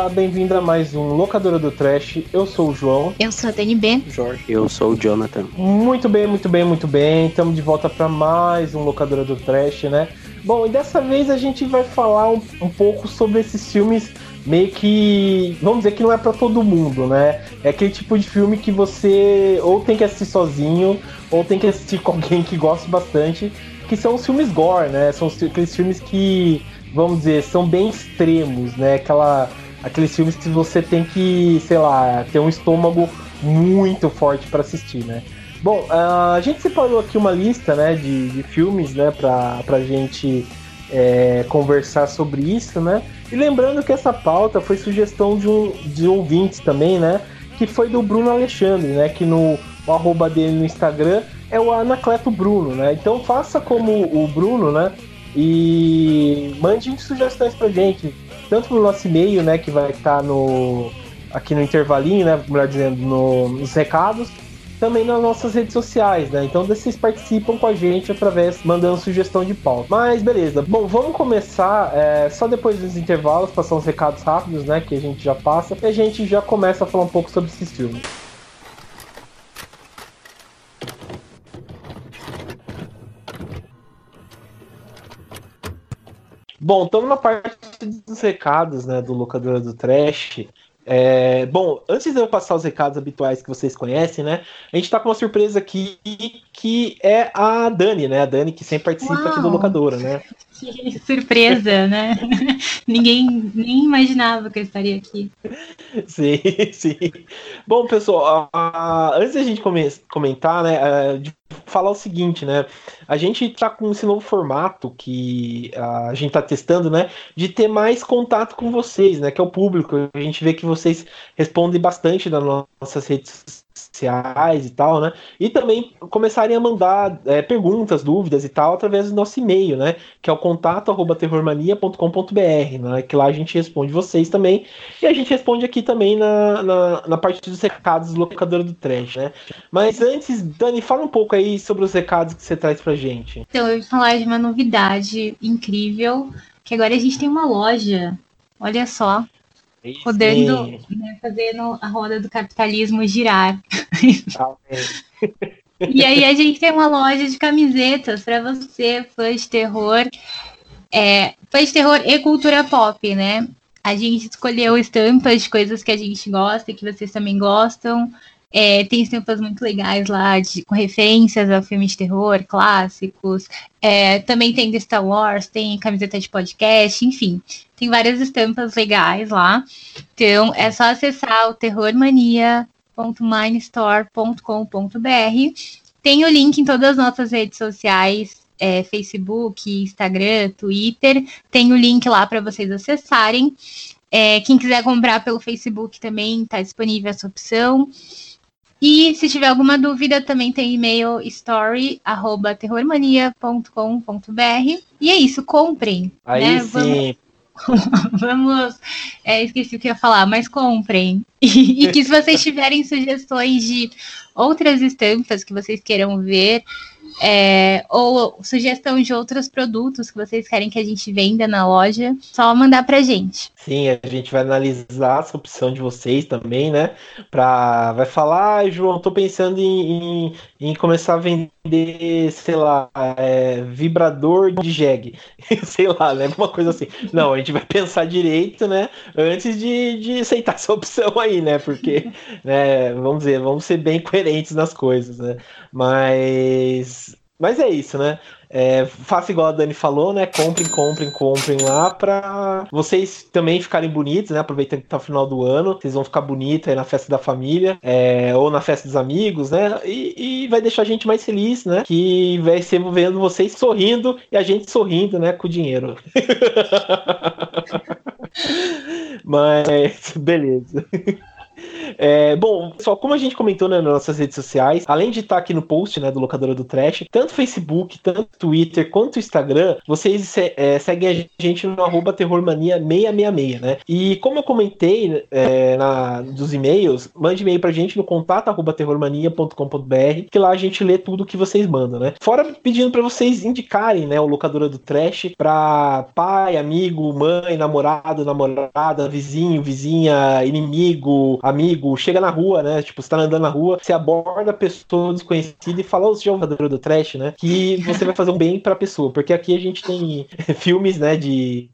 Olá, bem-vindo a mais um Locadora do Trash. Eu sou o João. Eu sou a DNB. Jorge. Eu sou o Jonathan. Muito bem, muito bem, muito bem. Estamos de volta para mais um Locadora do Trash, né? Bom, e dessa vez a gente vai falar um, um pouco sobre esses filmes meio que. Vamos dizer que não é para todo mundo, né? É aquele tipo de filme que você ou tem que assistir sozinho, ou tem que assistir com alguém que gosta bastante, que são os filmes gore, né? São aqueles filmes que vamos dizer, são bem extremos, né? Aquela, aqueles filmes que você tem que, sei lá, ter um estômago muito forte para assistir, né? Bom, a gente separou aqui uma lista, né, de, de filmes, né, pra, pra gente é, conversar sobre isso, né? E lembrando que essa pauta foi sugestão de, um, de ouvintes também, né? Que foi do Bruno Alexandre, né? Que no o arroba dele no Instagram é o Anacleto Bruno, né? Então faça como o Bruno, né? E mande sugestões pra gente, tanto no nosso e-mail, né, que vai estar no aqui no intervalinho, né, melhor dizendo, no, nos recados, também nas nossas redes sociais, né? Então vocês participam com a gente através mandando sugestão de pauta. Mas beleza. Bom, vamos começar é, só depois dos intervalos, passar uns recados rápidos, né? Que a gente já passa e a gente já começa a falar um pouco sobre esses filmes. Bom, estamos na parte dos recados, né, do Locadora do Trash. É, bom, antes de eu passar os recados habituais que vocês conhecem, né? A gente está com uma surpresa aqui que é a Dani, né? A Dani que sempre participa Uau, aqui do Locadora, né? Que surpresa, né? Ninguém nem imaginava que eu estaria aqui. Sim, sim. Bom, pessoal, antes da gente comentar, né? De falar o seguinte, né? A gente tá com esse novo formato que a gente tá testando, né? De ter mais contato com vocês, né? Que é o público. A gente vê que vocês respondem bastante nas nossas redes sociais e tal, né? E também começarem a mandar é, perguntas, dúvidas e tal através do nosso e-mail, né? Que é o contato arroba terrormania.com.br, né? Que lá a gente responde vocês também. E a gente responde aqui também na, na, na parte dos recados do locador do trash, né? Mas antes, Dani, fala um pouco aí sobre os recados que você traz pra gente. Então, eu vou falar de uma novidade incrível, que agora a gente tem uma loja. Olha só, Rodando, né, fazendo a roda do capitalismo girar. e aí a gente tem uma loja de camisetas para você, fã de terror, é, fã de terror e cultura pop, né? A gente escolheu estampas de coisas que a gente gosta e que vocês também gostam. É, tem estampas muito legais lá, de, com referências a filmes de terror, clássicos. É, também tem de Star Wars, tem camiseta de podcast, enfim. Tem várias estampas legais lá. Então, é só acessar o terrormania.minestore.com.br. Tem o link em todas as nossas redes sociais, é, Facebook, Instagram, Twitter. Tem o link lá para vocês acessarem. É, quem quiser comprar pelo Facebook também está disponível essa opção. E se tiver alguma dúvida, também tem e-mail story@terrormania.com.br. E é isso, comprem. Aí né? sim. Vamos, vamos é, esqueci o que ia falar, mas comprem. E, e que se vocês tiverem sugestões de outras estampas que vocês queiram ver, é, ou sugestão de outros produtos que vocês querem que a gente venda na loja, só mandar pra gente. Sim, a gente vai analisar essa opção de vocês também, né? Pra, vai falar, ah, João, tô pensando em, em, em, começar a vender, sei lá, é, vibrador de jegue, sei lá, né? Alguma coisa assim. Não, a gente vai pensar direito, né? Antes de, de aceitar essa opção aí, né? Porque, né, vamos dizer, vamos ser bem coerentes nas coisas, né? Mas mas é isso, né? É, faça igual a Dani falou, né? Comprem, comprem, comprem lá pra vocês também ficarem bonitos, né? Aproveitando que tá o final do ano, vocês vão ficar bonitos aí na festa da família, é, ou na festa dos amigos, né? E, e, vai deixar a gente mais feliz, né? Que vai ser vendo vocês sorrindo e a gente sorrindo, né? Com o dinheiro. Mas, beleza. É, bom, só como a gente comentou né, nas nossas redes sociais, além de estar aqui no post né, do Locadora do Trash, tanto Facebook, tanto Twitter quanto Instagram, vocês é, seguem a gente no arroba terrormania666, né? E como eu comentei é, na, dos e-mails, mande e-mail pra gente no contato arroba terrormania.com.br, que lá a gente lê tudo que vocês mandam, né? Fora pedindo para vocês indicarem né, o Locadora do Trash pra pai, amigo, mãe, namorado, namorada, vizinho, vizinha, inimigo, amigo, chega na rua, né? Tipo, você tá andando na rua, você aborda a pessoa desconhecida e fala, ô, jogador do trash, né? Que você vai fazer um bem pra pessoa. Porque aqui a gente tem filmes, né, de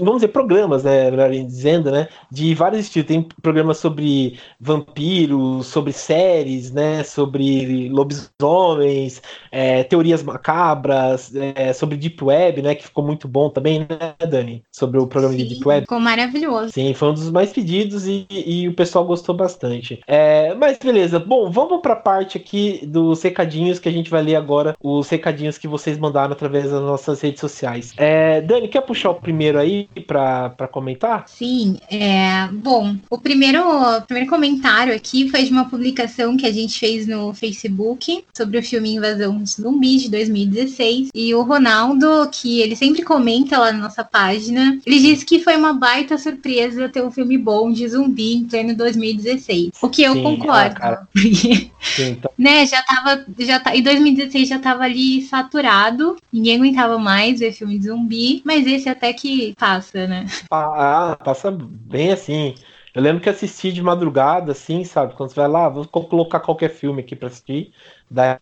vamos dizer, programas, né, melhor dizendo, né, de vários estilos. Tem programas sobre vampiros, sobre séries, né, sobre lobisomens, é, teorias macabras, é, sobre Deep Web, né, que ficou muito bom também, né, Dani? Sobre o programa Sim, de Deep Web. Ficou maravilhoso. Sim, foi um dos mais pedidos e, e o pessoal gostou bastante. É, mas beleza, bom, vamos para a parte aqui dos recadinhos que a gente vai ler agora, os recadinhos que vocês mandaram através das nossas redes sociais. É, Dani, quer puxar o primeiro primeiro aí para comentar? Sim, é, bom, o primeiro, o primeiro comentário aqui foi de uma publicação que a gente fez no Facebook sobre o filme Invasão Zumbi de 2016. E o Ronaldo, que ele sempre comenta lá na nossa página, ele disse que foi uma baita surpresa ter um filme bom de zumbi em pleno 2016. O que eu Sim, concordo. Ah, Sim, então... né, já tava, já tá, em 2016 já tava ali saturado, ninguém aguentava mais ver filme de zumbi, mas esse até que passa, né? Ah, passa bem assim. Eu lembro que assisti de madrugada, assim, sabe? Quando você vai lá, vou colocar qualquer filme aqui pra assistir. Daí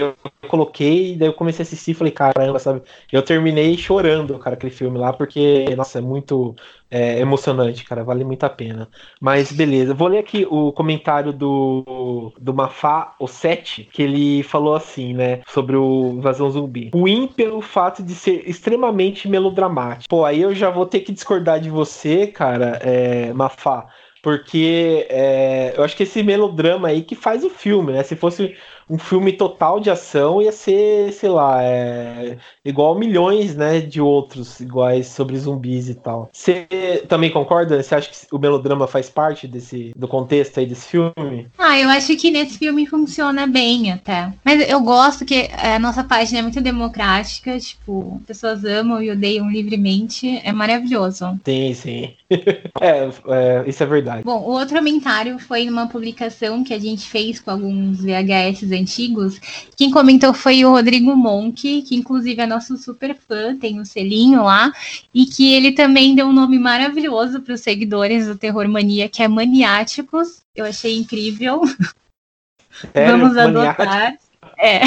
eu coloquei, daí eu comecei a assistir e falei, caramba, sabe? Eu terminei chorando, cara, aquele filme lá, porque, nossa, é muito é, emocionante, cara, vale muito a pena. Mas beleza, vou ler aqui o comentário do, do Mafá, o 7, que ele falou assim, né, sobre o Invasão Zumbi. Ruim pelo fato de ser extremamente melodramático. Pô, aí eu já vou ter que discordar de você, cara, é, Mafá. Porque é, eu acho que esse melodrama aí que faz o filme, né? Se fosse um filme total de ação ia ser, sei lá, é, igual milhões, né, de outros iguais sobre zumbis e tal. Você também concorda? Você acha que o melodrama faz parte desse do contexto aí desse filme? Ah, eu acho que nesse filme funciona bem até. Mas eu gosto que a nossa página é muito democrática, tipo, pessoas amam e odeiam livremente, é maravilhoso. Sim, sim. é, é, isso é verdade. Bom, o outro comentário foi numa publicação que a gente fez com alguns VHS antigos. Quem comentou foi o Rodrigo Monk, que inclusive é nosso super fã, tem um selinho lá, e que ele também deu um nome maravilhoso para os seguidores do Terror Mania, que é Maniáticos. Eu achei incrível. Sério? Vamos adotar. É.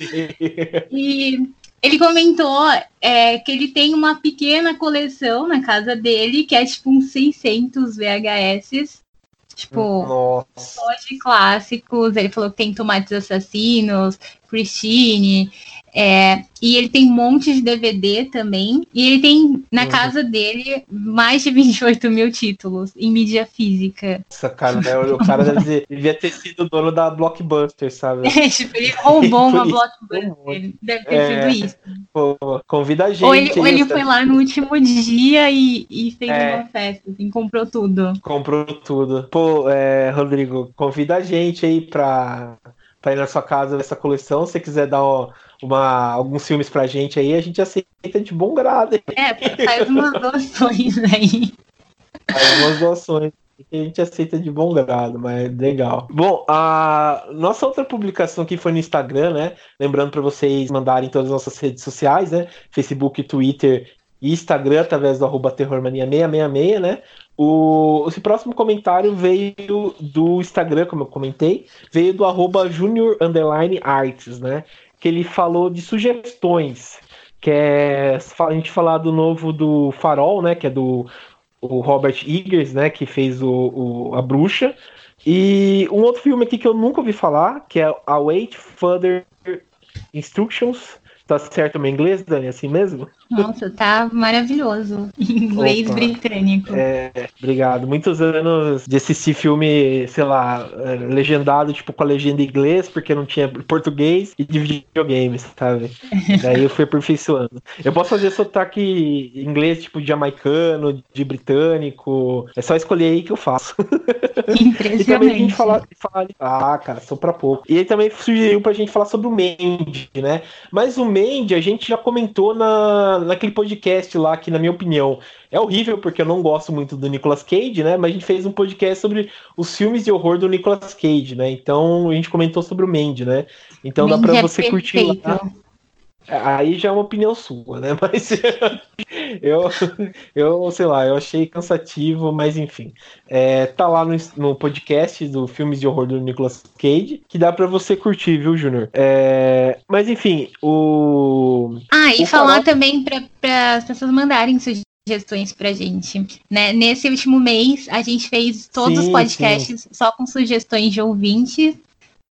e ele comentou é, que ele tem uma pequena coleção na casa dele, que é tipo uns 600 VHS Tipo, Nossa. de clássicos. Ele falou que tem Tomates Assassinos, Christine, é, e ele tem um monte de DVD também. E ele tem na uhum. casa dele mais de 28 mil títulos em mídia física. Nossa, cara, né? o cara deve, devia ter sido dono da Blockbuster, sabe? É, tipo, ele roubou uma Blockbuster. Deve ter é, sido isso. Pô, convida a gente. Ou ele, ou ele foi lá no último dia e, e fez é. uma festa, assim, comprou tudo. Comprou tudo. Pô, é, Rodrigo, convida a gente aí pra, pra ir na sua casa essa coleção. Se você quiser dar uma uma, alguns filmes pra gente aí, a gente aceita de bom grado. É, faz umas doações aí. Faz umas doações que a gente aceita de bom grado, mas legal. Bom, a nossa outra publicação aqui foi no Instagram, né? Lembrando para vocês mandarem todas as nossas redes sociais, né? Facebook, Twitter e Instagram, através do arroba terrormania666, né? O, esse próximo comentário veio do Instagram, como eu comentei, veio do arroba junior underline arts, né? Que ele falou de sugestões, que é a gente falar do novo do Farol, né, que é do o Robert Eggers, né, que fez o, o, a Bruxa, e um outro filme aqui que eu nunca ouvi falar, que é Await Further Instructions, tá certo o meu inglês, Dani, assim mesmo? Nossa, tá maravilhoso. Inglês Opa. britânico. É, obrigado. Muitos anos de assistir filme, sei lá, é, legendado, tipo, com a legenda em inglês, porque não tinha português, e de videogames, sabe? Daí eu fui aperfeiçoando. Eu posso fazer sotaque inglês, tipo, de jamaicano, de britânico. É só escolher aí que eu faço. Impressionante. e também a gente falar, falar. Ah, cara, sou pra pouco. E aí também sugeriu pra gente falar sobre o Mandy, né? Mas o Mandy a gente já comentou na, naquele podcast lá, que na minha opinião é horrível, porque eu não gosto muito do Nicolas Cage, né? Mas a gente fez um podcast sobre os filmes de horror do Nicolas Cage, né? Então a gente comentou sobre o Mandy, né? Então Mandy dá pra é você perfeito. curtir lá. Aí já é uma opinião sua, né? Mas eu, eu, sei lá, eu achei cansativo, mas enfim. É, tá lá no, no podcast do Filmes de Horror do Nicolas Cage, que dá para você curtir, viu, Júnior? É, mas enfim, o. Ah, e o falar farol... também para as pessoas mandarem sugestões pra gente. Né? Nesse último mês, a gente fez todos sim, os podcasts sim. só com sugestões de ouvintes.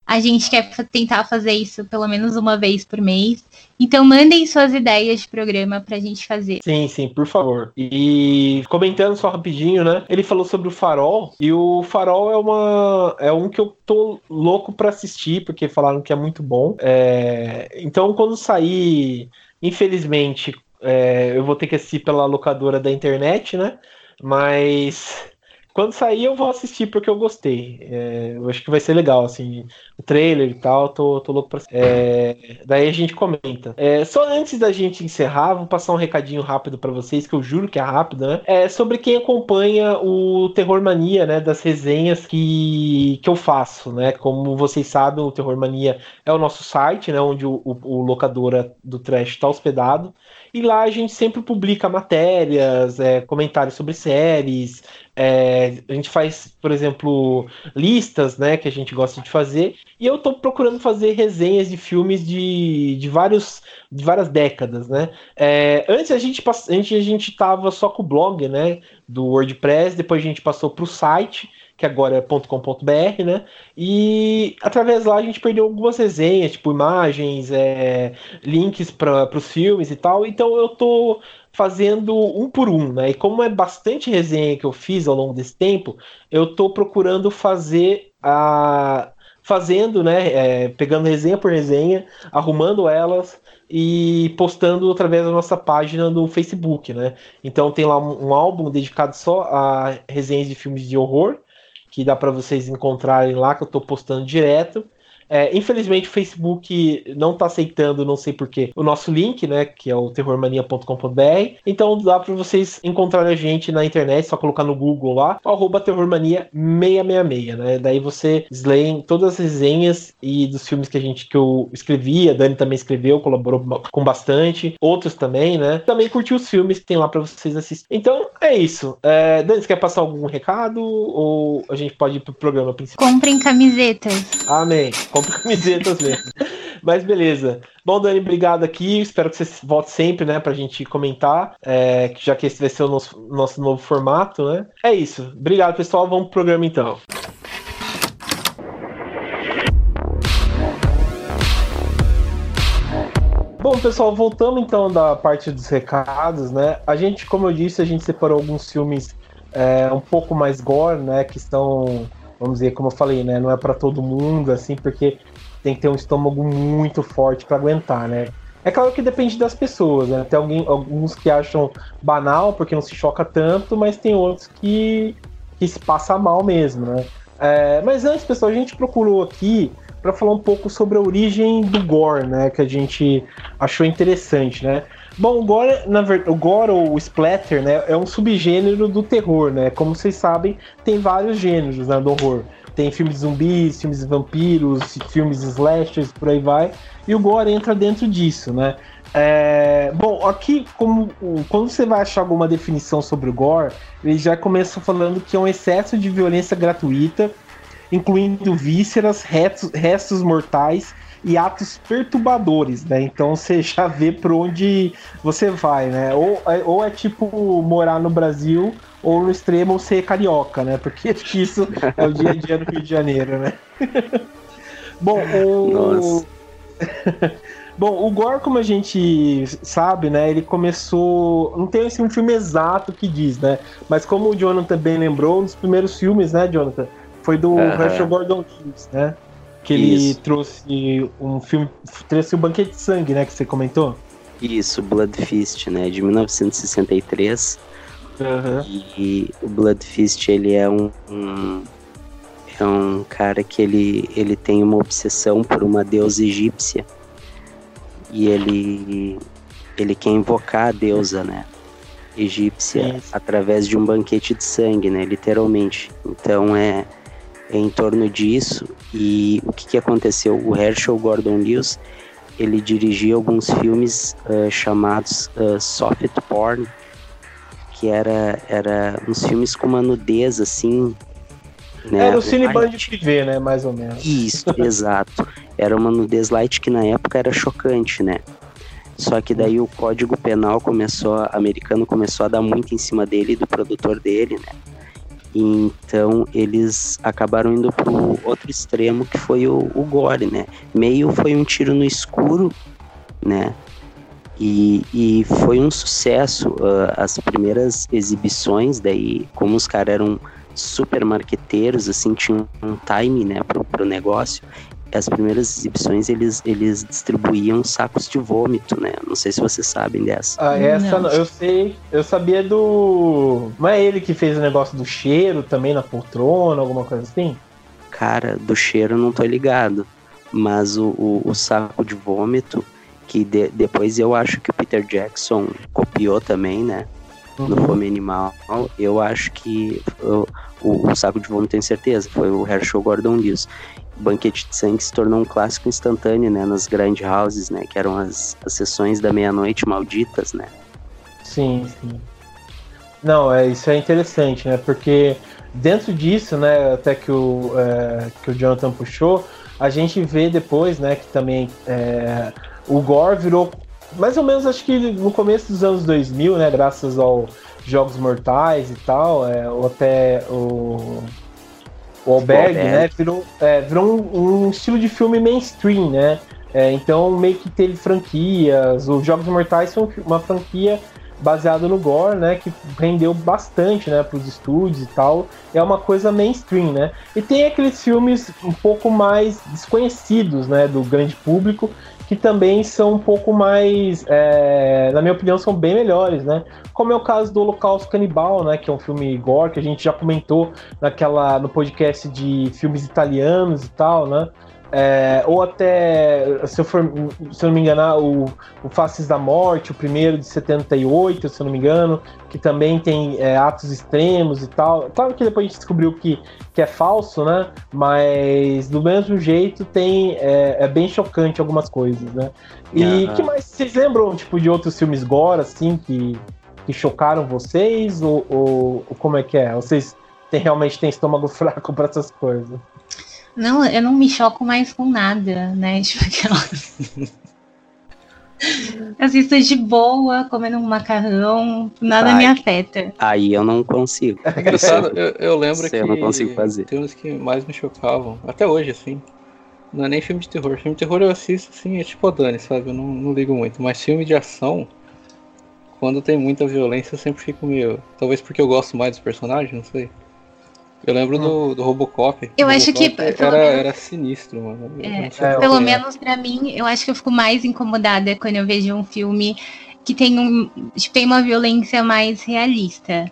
A gente quer tentar fazer isso pelo menos uma vez por mês. Então mandem suas ideias de programa pra gente fazer. Sim, sim, por favor. E comentando só rapidinho, né? Ele falou sobre o Farol e o Farol é uma é um que eu tô louco para assistir porque falaram que é muito bom. É... Então quando sair, infelizmente, é... eu vou ter que assistir pela locadora da internet, né? Mas quando sair, eu vou assistir porque eu gostei. É, eu acho que vai ser legal, assim, o trailer e tal, tô, tô louco pra. É, daí a gente comenta. É, só antes da gente encerrar, vou passar um recadinho rápido para vocês, que eu juro que é rápido, né? É sobre quem acompanha o Terror Mania, né? Das resenhas que, que eu faço, né? Como vocês sabem, o Terror Mania é o nosso site, né? Onde o, o, o locadora do Trash está hospedado. E lá a gente sempre publica matérias, é, comentários sobre séries, é, a gente faz, por exemplo, listas, né, que a gente gosta de fazer, e eu estou procurando fazer resenhas de filmes de, de, vários, de várias décadas, né. É, antes a gente antes a gente tava só com o blog, né, do WordPress, depois a gente passou para o site, que agora é .com.br, né? E através lá a gente perdeu algumas resenhas, tipo imagens, é, links para os filmes e tal. Então eu tô fazendo um por um, né? E como é bastante resenha que eu fiz ao longo desse tempo, eu estou procurando fazer a fazendo, né? É, pegando resenha por resenha, arrumando elas e postando através da nossa página no Facebook, né? Então tem lá um, um álbum dedicado só a resenhas de filmes de horror, que dá para vocês encontrarem lá, que eu estou postando direto. É, infelizmente o Facebook não está aceitando, não sei porquê, o nosso link, né? Que é o terrormania.com.br. Então dá para vocês encontrarem a gente na internet, só colocar no Google lá, arroba terrormania666, né? Daí vocês leem todas as resenhas e dos filmes que a gente que eu escrevi, a Dani também escreveu, colaborou com bastante, outros também, né? Também curtiu os filmes que tem lá para vocês assistirem. Então é isso. É, Dani, você quer passar algum recado ou a gente pode ir pro programa principal? Comprem camisetas. Amém compro camisetas mesmo. Mas beleza. Bom, Dani, obrigado aqui. Espero que você volte sempre, né, pra gente comentar, é, já que esse vai ser o nosso, nosso novo formato, né? É isso. Obrigado, pessoal. Vamos pro programa então. Bom, pessoal, voltamos então da parte dos recados, né? A gente, como eu disse, a gente separou alguns filmes é, um pouco mais gore, né? Que estão vamos dizer, como eu falei, né? Não é para todo mundo, assim, porque tem que ter um estômago muito forte para aguentar, né? É claro que depende das pessoas, né? Tem alguém, alguns que acham banal porque não se choca tanto, mas tem outros que, que se passa mal mesmo, né? É, mas antes, pessoal, a gente procurou aqui para falar um pouco sobre a origem do gore, né? Que a gente achou interessante, né? Bom, o gore, na verdade, o gore ou o splatter, né, é um subgênero do terror, né? Como vocês sabem, tem vários gêneros né, do horror. Tem filmes de zumbis, filmes de vampiros, filmes de slashers, por aí vai. E o gore entra dentro disso, né? É, bom, aqui, como, quando você vai achar alguma definição sobre o gore, ele já começa falando que é um excesso de violência gratuita, incluindo vísceras, restos, restos mortais e atos perturbadores, né? Então você já vê por onde você vai, né? Ou, é, ou é tipo morar no Brasil, ou no extremo ser carioca, né? Porque isso é o dia a dia no Rio de Janeiro, né? Bom, o. Bom, o Gore, como a gente sabe, né, ele começou. Não tem assim, um filme exato que diz, né? Mas como o Jonathan bem lembrou, um dos primeiros filmes, né, Jonathan? Foi do uhum. Herschel Gordon Hughes, né? Que ele Isso. trouxe um filme. Trouxe o Banquete de Sangue, né? Que você comentou? Isso, Blood Fist, né? De 1963. Uhum. E o Blood Fist, ele é um, um, é um cara que ele, ele tem uma obsessão por uma deusa egípcia e ele ele quer invocar a deusa, né? Egípcia através de um banquete de sangue, né? Literalmente. Então é em torno disso. E o que, que aconteceu? O Herschel Gordon Lewis ele dirigia alguns filmes uh, chamados uh, soft porn, que era, era uns filmes com uma nudez assim. Né? Era o Cineband TV, né? Mais ou menos. Isso, exato. Era uma nudez light que na época era chocante, né? Só que daí o Código Penal começou, americano começou a dar muito em cima dele, do produtor dele, né? Então eles acabaram indo pro outro extremo que foi o, o gore, né? Meio foi um tiro no escuro, né? E, e foi um sucesso. Uh, as primeiras exibições, daí, como os caras eram super marqueteiros, assim, tinham um time, né, pro, pro negócio. As primeiras exibições eles, eles distribuíam sacos de vômito, né? Não sei se vocês sabem dessa. Ah, essa não. eu sei. Eu sabia do. Não é ele que fez o negócio do cheiro também na poltrona, alguma coisa assim? Cara, do cheiro eu não tô ligado. Mas o, o, o saco de vômito que de, depois eu acho que o Peter Jackson copiou também, né? Uhum. No Fome Animal. Eu acho que o, o, o saco de vômito, tenho certeza, foi o Herschel Gordon Lewis. Banquete de Sangue se tornou um clássico instantâneo, né? Nas grand houses, né? Que eram as, as sessões da meia-noite malditas, né? Sim, sim. Não, é, isso é interessante, né? Porque dentro disso, né, até que o, é, que o Jonathan puxou, a gente vê depois, né, que também é, o Gore virou mais ou menos acho que no começo dos anos 2000, né, graças aos Jogos Mortais e tal, é, ou até o o Alberg, né, virou, é, virou um, um, estilo de filme mainstream, né? É, então meio que teve franquias, os Jogos Mortais são uma franquia baseada no gore, né, que rendeu bastante, né, para os estúdios e tal. É uma coisa mainstream, né? E tem aqueles filmes um pouco mais desconhecidos, né, do grande público, que também são um pouco mais, é, na minha opinião, são bem melhores, né? Como é o caso do Holocausto Canibal, né? Que é um filme gore que a gente já comentou naquela no podcast de filmes italianos e tal, né? É, ou até, se eu, for, se eu não me engano, o, o Faces da Morte, o primeiro de 78, se eu não me engano, que também tem é, atos extremos e tal. Claro que depois a gente descobriu que, que é falso, né? Mas do mesmo jeito tem é, é bem chocante algumas coisas, né? E uhum. que mais vocês lembram tipo de outros filmes gore assim que, que chocaram vocês ou, ou, ou como é que é? Vocês tem, realmente têm estômago fraco para essas coisas? Não, eu não me choco mais com nada, né? Tipo aquela. Assisto de boa, comendo um macarrão, nada Ai, me afeta. Aí eu não consigo. É engraçado, eu, eu lembro que eu não consigo fazer. tem uns que mais me chocavam, até hoje, assim. Não é nem filme de terror. Filme de terror eu assisto, assim, é tipo a Dani, sabe? Eu não, não ligo muito. Mas filme de ação, quando tem muita violência, eu sempre fico meio. Talvez porque eu gosto mais dos personagens, não sei. Eu lembro do, do Robocop. Eu acho que. Era, menos, era sinistro, mano. É, é, pelo é. menos pra mim, eu acho que eu fico mais incomodada quando eu vejo um filme que tem, um, tem uma violência mais realista.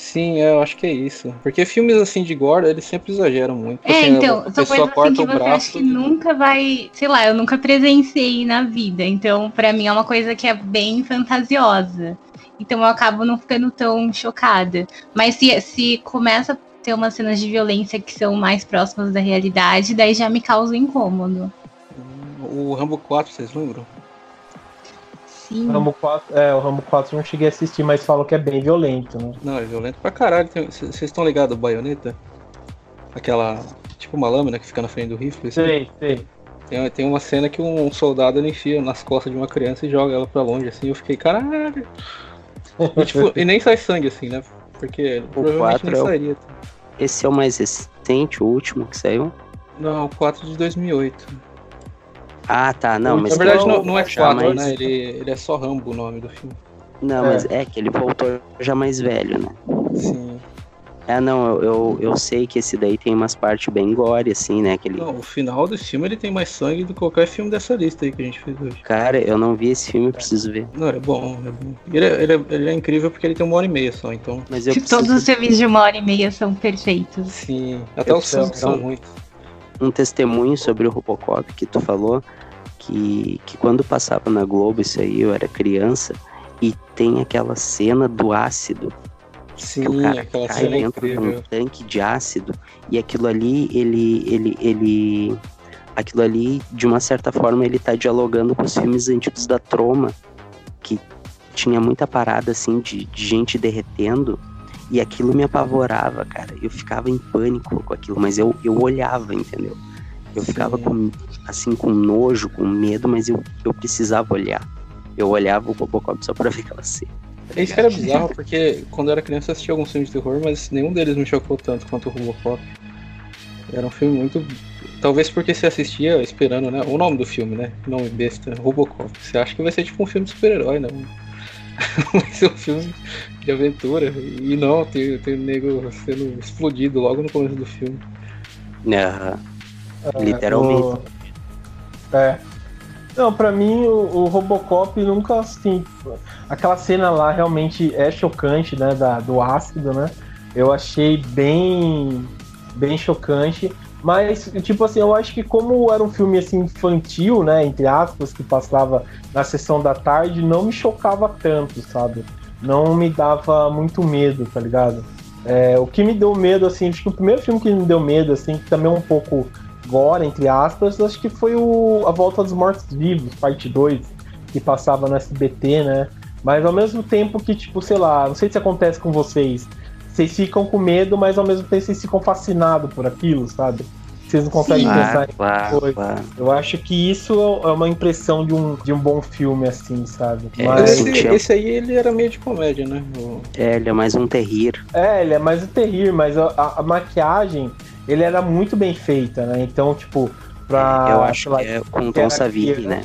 Sim, eu acho que é isso. Porque filmes assim de gore, eles sempre exageram muito. É, assim, então, a pessoa assim corta assim que o braço. Acho que nunca vai. Sei lá, eu nunca presenciei na vida. Então, para mim é uma coisa que é bem fantasiosa. Então eu acabo não ficando tão chocada. Mas se, se começa a ter umas cenas de violência que são mais próximas da realidade, daí já me causa incômodo. O Rambo 4, vocês lembram? Sim. O Rambo 4, é, o Rambo 4 eu não cheguei a assistir, mas falam que é bem violento, né? Não, é violento pra caralho. Vocês estão ligados ao baioneta? Aquela. Tipo uma lâmina que fica na frente do rifle? Assim? Sei, sei. Tem, tem uma cena que um soldado ele enfia nas costas de uma criança e joga ela pra longe, assim. Eu fiquei, caralho. E, tipo, e, nem sai sangue assim, né? Porque o provavelmente 4 nem é sairia. Esse é o mais recente, o último que saiu? Não, o 4 de 2008. Ah, tá, não, mas. Na verdade, não, não é já quadro, mais- né? Ele, ele é só Rambo o nome do filme. Não, É. mas é que ele voltou já mais velho, né? Sim. É, não, eu, eu, eu sei que esse daí tem umas partes bem gore, assim, né? Aquele. Não, o final desse filme ele tem mais sangue do que qualquer filme dessa lista aí que a gente fez hoje. Cara, eu não vi esse filme, eu preciso ver. Não, é bom, é bom. Ele é, ele é- ele é incrível porque ele tem uma hora e meia só, então. Mas eu Todos preciso os filmes de uma hora e meia são perfeitos. Sim. Até os filmes que são ruins. um testemunho sobre o Robocop que tu falou que, que quando passava na Globo isso aí, eu era criança e tem aquela cena do ácido Sim, que o cara aquela cai cena dentro de um tanque de ácido e aquilo ali, ele, ele, ele, aquilo ali, de uma certa forma, ele tá dialogando com os filmes antigos da Troma, que tinha muita parada, assim, de, de gente derretendo e aquilo me apavorava, cara. Eu ficava em pânico com aquilo, mas eu, eu olhava, entendeu? Eu ficava Sim. com, assim, com nojo, com medo, mas eu, eu precisava olhar. Eu olhava o Robocop só pra ver aquela cena. É Isso que era bizarro, porque quando eu era criança eu assistia alguns filmes de terror, mas nenhum deles me chocou tanto quanto o Robocop. Era um filme muito. Talvez porque você assistia esperando, né? O nome do filme, né? O nome besta, Robocop. Você acha que vai ser tipo um filme de super-herói, não? vai ser um filme de aventura. E não, tem, tem um nego sendo explodido logo no começo do filme. Aham. Literalmente. O- É. Não, pra mim o, o Robocop nunca assim. Aquela cena lá realmente é chocante, né? Da, do ácido, né? Eu achei bem. bem chocante. Mas, tipo assim, eu acho que como era um filme assim infantil, né? Entre aspas, que passava na sessão da tarde, não me chocava tanto, sabe? Não me dava muito medo, tá ligado? É, o que me deu medo, assim, acho que o primeiro filme que me deu medo, assim, que também é um pouco gore, entre aspas, acho que foi o A Volta dos Mortos Vivos, parte 2, que passava no SBT, né? Mas ao mesmo tempo que, tipo, sei lá, não sei se acontece com vocês, vocês ficam com medo, mas ao mesmo tempo vocês ficam fascinados por aquilo, sabe? Vocês não conseguem Sim. pensar Ah, em claro, coisa. claro. Eu acho que isso é uma impressão de um, de um bom filme, assim, sabe? É, Mas esse, esse aí ele era meio de comédia, né? O- É, ele é mais um terrir. é, ele é mais o terrir, mas a, a- a maquiagem, ele era muito bem feita, né? Então, tipo, pra. eu acho lá, que é com o Tom Savini, criança. né?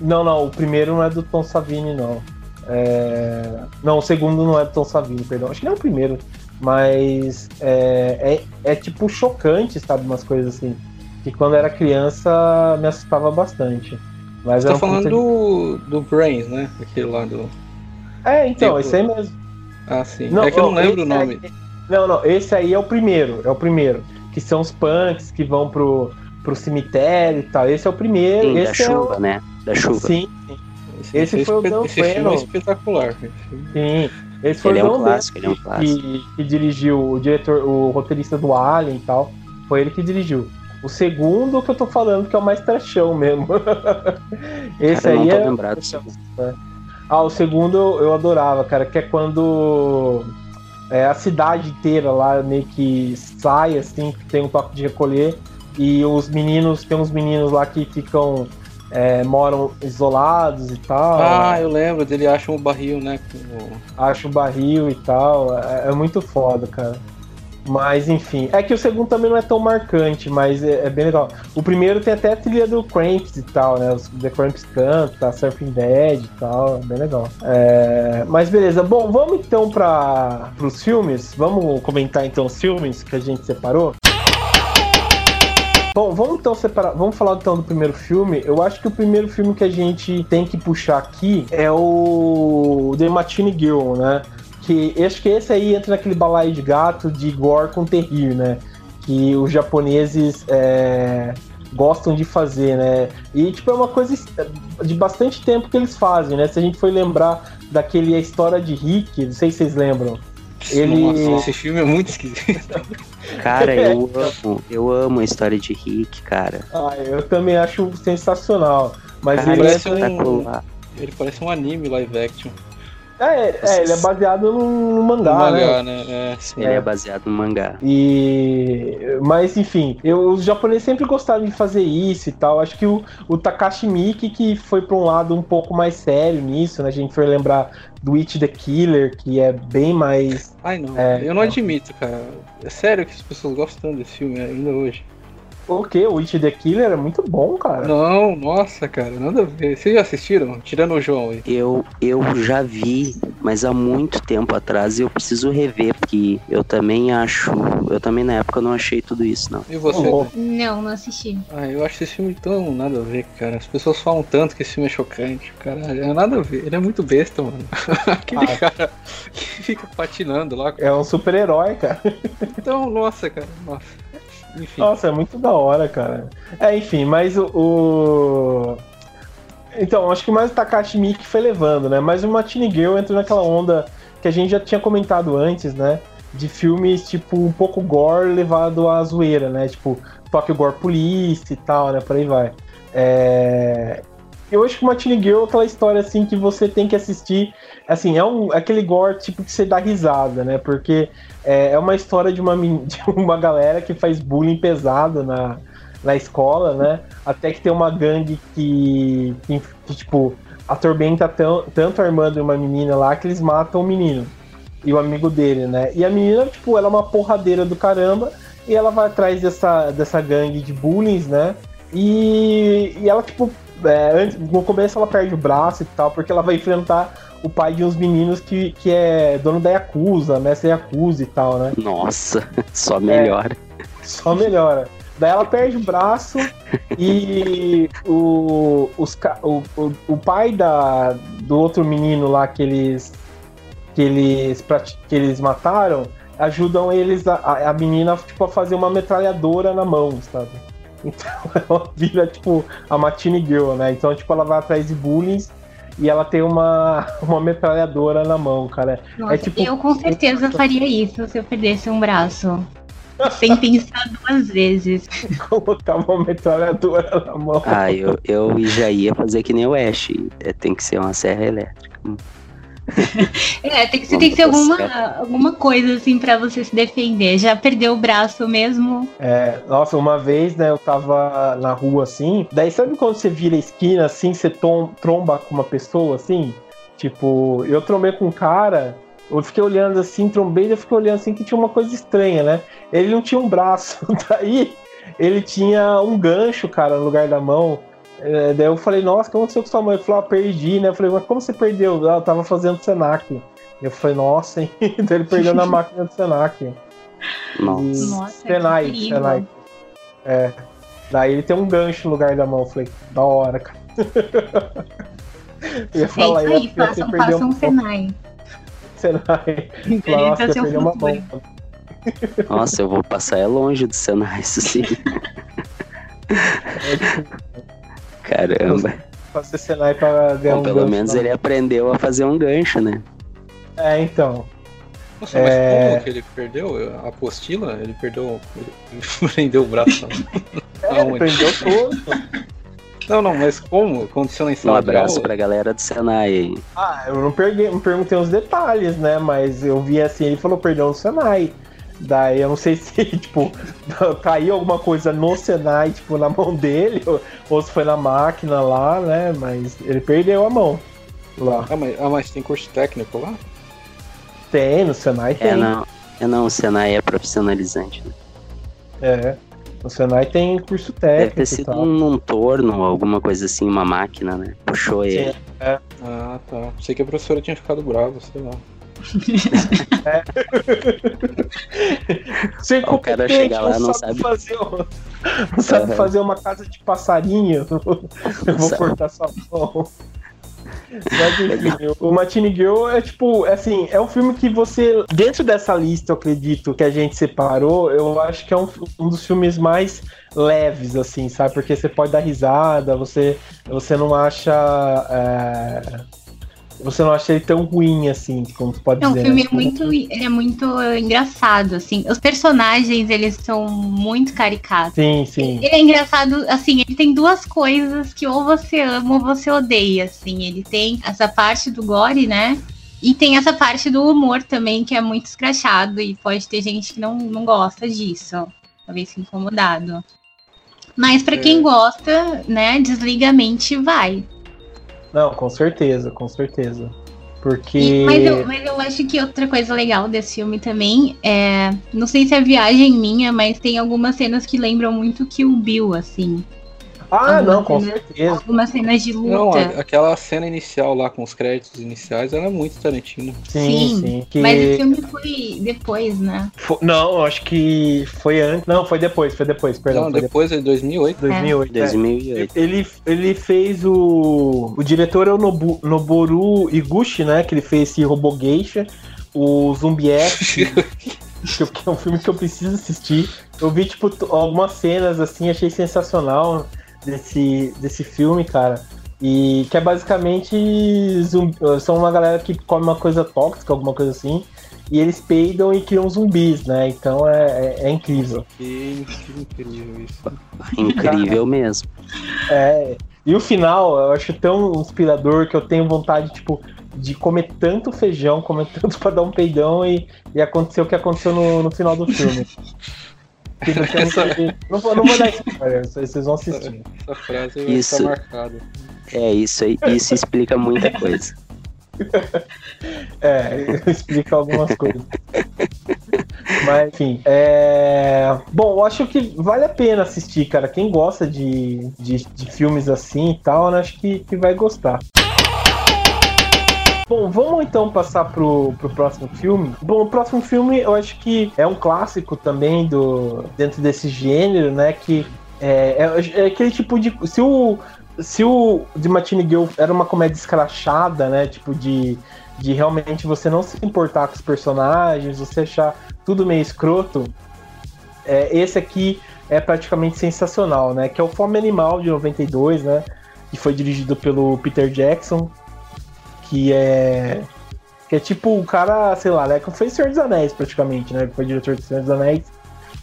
Não, não, o primeiro não é do Tom Savini, não. É, Não, o segundo não é do Tom Savini, perdão. Acho que não é o primeiro. Mas é, é, é tipo chocante, sabe? Umas coisas assim. Que quando eu era criança me assustava bastante. Mas Você era tá um falando do, do Brains, né? Aquele lá do. É, então, tipo- esse aí mesmo. Ah, sim. é que eu não lembro o nome. aí- não, não, esse aí é o primeiro, é o primeiro. Que são os punks que vão pro, pro cemitério e tal. Esse é o primeiro. Sim, da esse é chuva, o... né? Da chuva. Sim, Esse é foi o Dan Esse filme é espetacular. esse sim. Esse foi Ele é o um Don clássico, ele é um que- clássico. Que, que dirigiu o diretor, o roteirista do Alien e tal. Foi ele que dirigiu. O segundo que eu tô falando, que é o mais trechão mesmo. Esse Cara, eu não aí tô é. lembrado disso. Ah, o segundo eu adorava, cara, que é quando é, a cidade inteira lá meio que sai, assim, tem um toque de recolher, e os meninos, tem uns meninos lá que ficam, é, moram isolados e tal, Ah, eu lembro dele acha um barril, né? o- acham barril e tal, é, é muito foda, cara. Mas enfim, é que o segundo também não é tão marcante, mas é, é bem legal. O primeiro tem até a trilha do Cramps e tal, né? Os The Cramps canta, tá Surfing Dead e tal, é bem legal. É, mas beleza, bom, vamos então para os filmes. Vamos comentar então os filmes que a gente separou. Bom, vamos então separar. Vamos falar então do primeiro filme. Eu acho que o primeiro filme que a gente tem que puxar aqui é o The Machine Girl, né? Que acho que esse aí entra naquele balaio de gato de gore com terrir, né? Que os japoneses é, gostam de fazer, né? E tipo, é uma coisa de bastante tempo que eles fazem, né? Se a gente for lembrar daquele A História de Rick, não sei se vocês lembram. Ele- Nossa, esse filme é muito esquisito. Cara, eu amo, eu amo a história de Rick, cara. Ah, eu também acho sensacional. Mas Cara, ele parece entra em- espetacular. Ele parece um anime live action. É, é, ele é baseado num mangá, né? mangá, né? É, sim. Ele é baseado no mangá. E mas enfim, eu, os japoneses sempre gostaram de fazer isso e tal. Acho que o, o Takashi Miike que foi para um lado um pouco mais sério nisso, né? A gente foi lembrar do It the Killer, que é bem mais Ai, não. É, eu não é. admito, cara. É sério que as pessoas gostam desse filme ainda hoje. O que? O Witch the Killer é muito bom, cara. Não, nossa, cara, nada a ver. Vocês já assistiram? Tirando o João aí. Eu, eu já vi, mas há muito tempo atrás e eu preciso rever, porque eu também acho. Eu também na época não achei tudo isso, não. E você? Oh. Não, não assisti. Ah, eu acho esse filme tão nada a ver, cara. As pessoas falam tanto que esse filme é chocante. Caralho, é nada a ver. Ele é muito besta, mano. Aquele Ah. cara que fica patinando lá. É um super-herói, cara. Então, nossa, cara. Nossa. Enfim. Nossa, é muito da hora, cara. É, enfim, mas o. o- Então, acho que mais o Takashi Miike foi levando, né? Mas o Matine Girl entrou naquela onda que a gente já tinha comentado antes, né? De filmes, tipo, um pouco gore levado à zoeira, né? Tipo, Tokyo Gore Police e tal, né? Por aí vai. É... Eu acho que o Matine Girl é aquela história, assim, que você tem que assistir. Assim, é um, aquele gore, tipo, que você dá risada, né? Porque é, é uma história de uma, de uma galera que faz bullying pesado na, na escola, né? Até que tem uma gangue que, que, que, tipo, atormenta tão, tanto a irmã de uma menina lá que eles matam o menino e o amigo dele, né? E a menina, tipo, ela é uma porradeira do caramba e ela vai atrás dessa, dessa gangue de bullying, né? E, e ela, tipo, é, antes, no começo ela perde o braço e tal, porque ela vai enfrentar o pai de uns meninos que, que é dono da Yakuza, mestre Yakuza e tal, né? Nossa, só melhora. Só melhora. Daí ela perde o braço e o, os, o, o, o pai da, do outro menino lá que eles, que eles, que eles mataram ajudam eles, a, a a menina, tipo, a fazer uma metralhadora na mão, sabe? Então ela vira, tipo, a Matine Girl, né? Então, tipo, ela vai atrás de bullying e ela tem uma, uma metralhadora na mão, cara. Nossa, tipo- eu com certeza faria isso se eu perdesse um braço. Sem pensar duas vezes. Colocar uma metralhadora na mão. Ah, eu, eu já ia fazer que nem o Ash. É, tem que ser uma serra elétrica. É, tem que, Vamos tem que ser tá alguma, certo. alguma coisa assim pra você se defender. Já perdeu o braço mesmo. É, nossa, uma vez, né, eu tava na rua assim, daí sabe quando você vira a esquina assim, você tom- tromba com uma pessoa assim? Tipo, eu trombei com um cara, eu fiquei olhando assim, trombei, eu fiquei olhando assim que tinha uma coisa estranha, né? Ele não tinha um braço, daí ele tinha um gancho, cara, no lugar da mão. É, daí eu falei, nossa, o que aconteceu com sua mãe? Ele falou, ah, perdi, né? Eu falei, mas como você perdeu? Ela tava fazendo Senac. Eu falei, nossa, hein? Daí ele perdeu na máquina do Senac. Nossa. E- Nossa, que Senai. Senai. É. Daí ele tem um gancho no lugar da mão. Eu falei, da hora, cara. Eu ia É falar, isso ia- aí, façam, façam um pouco. Senai. Senai. Falar, nossa, ia seu perder uma mão. Nossa, eu vou passar é longe do Senai, isso sim. Caramba. Fazer Senai pra ganhar Bom, um pelo gancho menos ele aprendeu a fazer um gancho, né? É, então. Nossa, mas É. como que ele perdeu? A apostila? Ele perdeu. Ele prendeu o braço. É, Aonde? prendeu todo. Não, não, mas como? Aconteceu na Um sala de abraço aula? pra galera do Senai aí. Ah, eu não, perguei, não perguntei os detalhes, né? Mas eu vi assim, ele falou, perdeu no Senai. Daí eu não sei se, tipo, caiu alguma coisa no Senai, tipo, na mão dele, ou, ou se foi na máquina lá, né? Mas ele perdeu a mão lá. Ah, mas, ah, mas tem curso técnico lá? Tem, no Senai tem. É, não. É, não, o Senai é profissionalizante, né? É. No Senai tem curso Deve técnico ter e sido tal. um, um torno, alguma coisa assim, uma máquina, né? Puxou ele. Ah, tá. Sei que a professora tinha ficado brava, sei lá. Ser O cara chega lá, não sabe. fazer, um- não sabe Aham. fazer uma casa de passarinho. Eu vou sabe. cortar sua mão. Mas enfim, o Matine Girl é tipo, assim, é um filme que você. Dentro dessa lista, eu acredito, que a gente separou, eu acho que é um, um dos filmes mais leves, assim, sabe? Porque você pode dar risada, você, você não acha. é, você não acha ele tão ruim assim, como tu pode Não, o dizer. filme né? é muito, ele é muito engraçado, assim. Os personagens, eles são muito caricatos. Sim, sim. Ele é engraçado, assim, ele tem duas coisas que ou você ama ou você odeia, assim. Ele tem essa parte do gore, né? E tem essa parte do humor também, que é muito escrachado e pode ter gente que não, não gosta disso. Talvez se incomodado. Mas pra É. quem gosta, né, desliga a mente e vai. Não, com certeza, com certeza. Porque. E, mas, eu, mas eu acho que outra coisa legal desse filme também é. Não sei se é viagem minha, mas tem algumas cenas que lembram muito que o Bill, assim. Ah, não, com cenas, certeza. Algumas cenas de luta. Não, aquela cena inicial lá com os créditos iniciais, ela é muito Tarantino. Sim, sim. sim que... Mas o filme foi depois, né? Foi, não, acho que foi antes. Não, foi depois, foi depois, perdão. Não, depois, é 2008. 2008. É. 2008. Ele, ele fez o. O diretor é o Nobu, Noboru Iguchi, né? Que ele fez esse Robô Geisha, o Zumbi F. que é um filme que eu preciso assistir. Eu vi, tipo, algumas cenas assim, achei sensacional desse, desse filme, cara. E que é basicamente zumbi, são uma galera que come uma coisa tóxica, alguma coisa assim, e eles peidam e criam zumbis, né? Então é, é, é incrível. Que incrível isso. Incrível mesmo. É. E o final, eu acho tão inspirador que eu tenho vontade, tipo, de comer tanto feijão, comer tanto pra dar um peidão e, e acontecer o que aconteceu no, no final do filme. Essa... Não, vou, não vou dar spoiler, vocês vão assistir. Essa frase vai isso, ficar marcada. É, isso aí, isso explica muita coisa. é, explica algumas coisas. Mas, enfim, é... Bom, eu acho que vale a pena assistir, cara. Quem gosta de, de, de filmes assim e tal, né, acho que, que vai gostar. Bom, vamos então passar pro, pro próximo filme. Bom, o próximo filme eu acho que é um clássico também do dentro desse gênero, né? Que é, é, é aquele tipo de. Se o, se o The Matine Girl era uma comédia escrachada, né? Tipo de, de realmente você não se importar com os personagens, você achar tudo meio escroto. É, esse aqui é praticamente sensacional, né? Que é o Fome Animal de 92, né? Que foi dirigido pelo Peter Jackson que é. Que é tipo o cara, sei lá, né? Que fez Senhor dos Anéis praticamente, né? Foi diretor de Senhor dos Anéis.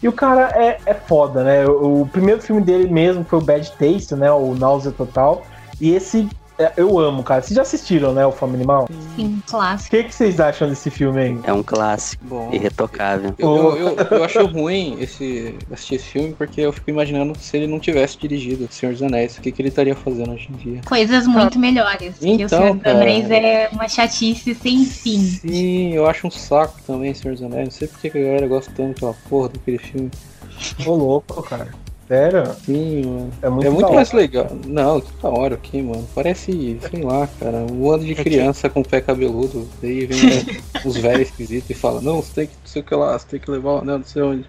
E o cara é, é foda, né? O, o primeiro filme dele mesmo foi o Bad Taste, né? O Náusea Total. E esse eu amo, cara. Vocês já assistiram, né, o Fome Animal? Sim, clássico. O que, que vocês acham desse filme aí? É um clássico. Bom, irretocável. Eu, eu, eu, eu, acho ruim esse, assistir esse filme porque eu fico imaginando se ele não tivesse dirigido O Senhor dos Anéis, o que, que ele estaria fazendo hoje em dia. Coisas muito ah, melhores. Então, o Senhor dos Anéis é uma chatice sem fim. Sim, eu acho um saco também o Senhor dos Anéis. Não sei porque a galera gosta tanto daquela porra daquele filme. Ô louco, cara. Sério? Sim, mano. É muito, é muito mais legal. Não, que da hora aqui, mano. Parece, sei lá, cara, um ano de é criança com pé cabeludo. Daí vem os velhos esquisitos e fala, não, você tem que, não sei o que lá, você tem que levar o anel, não sei onde.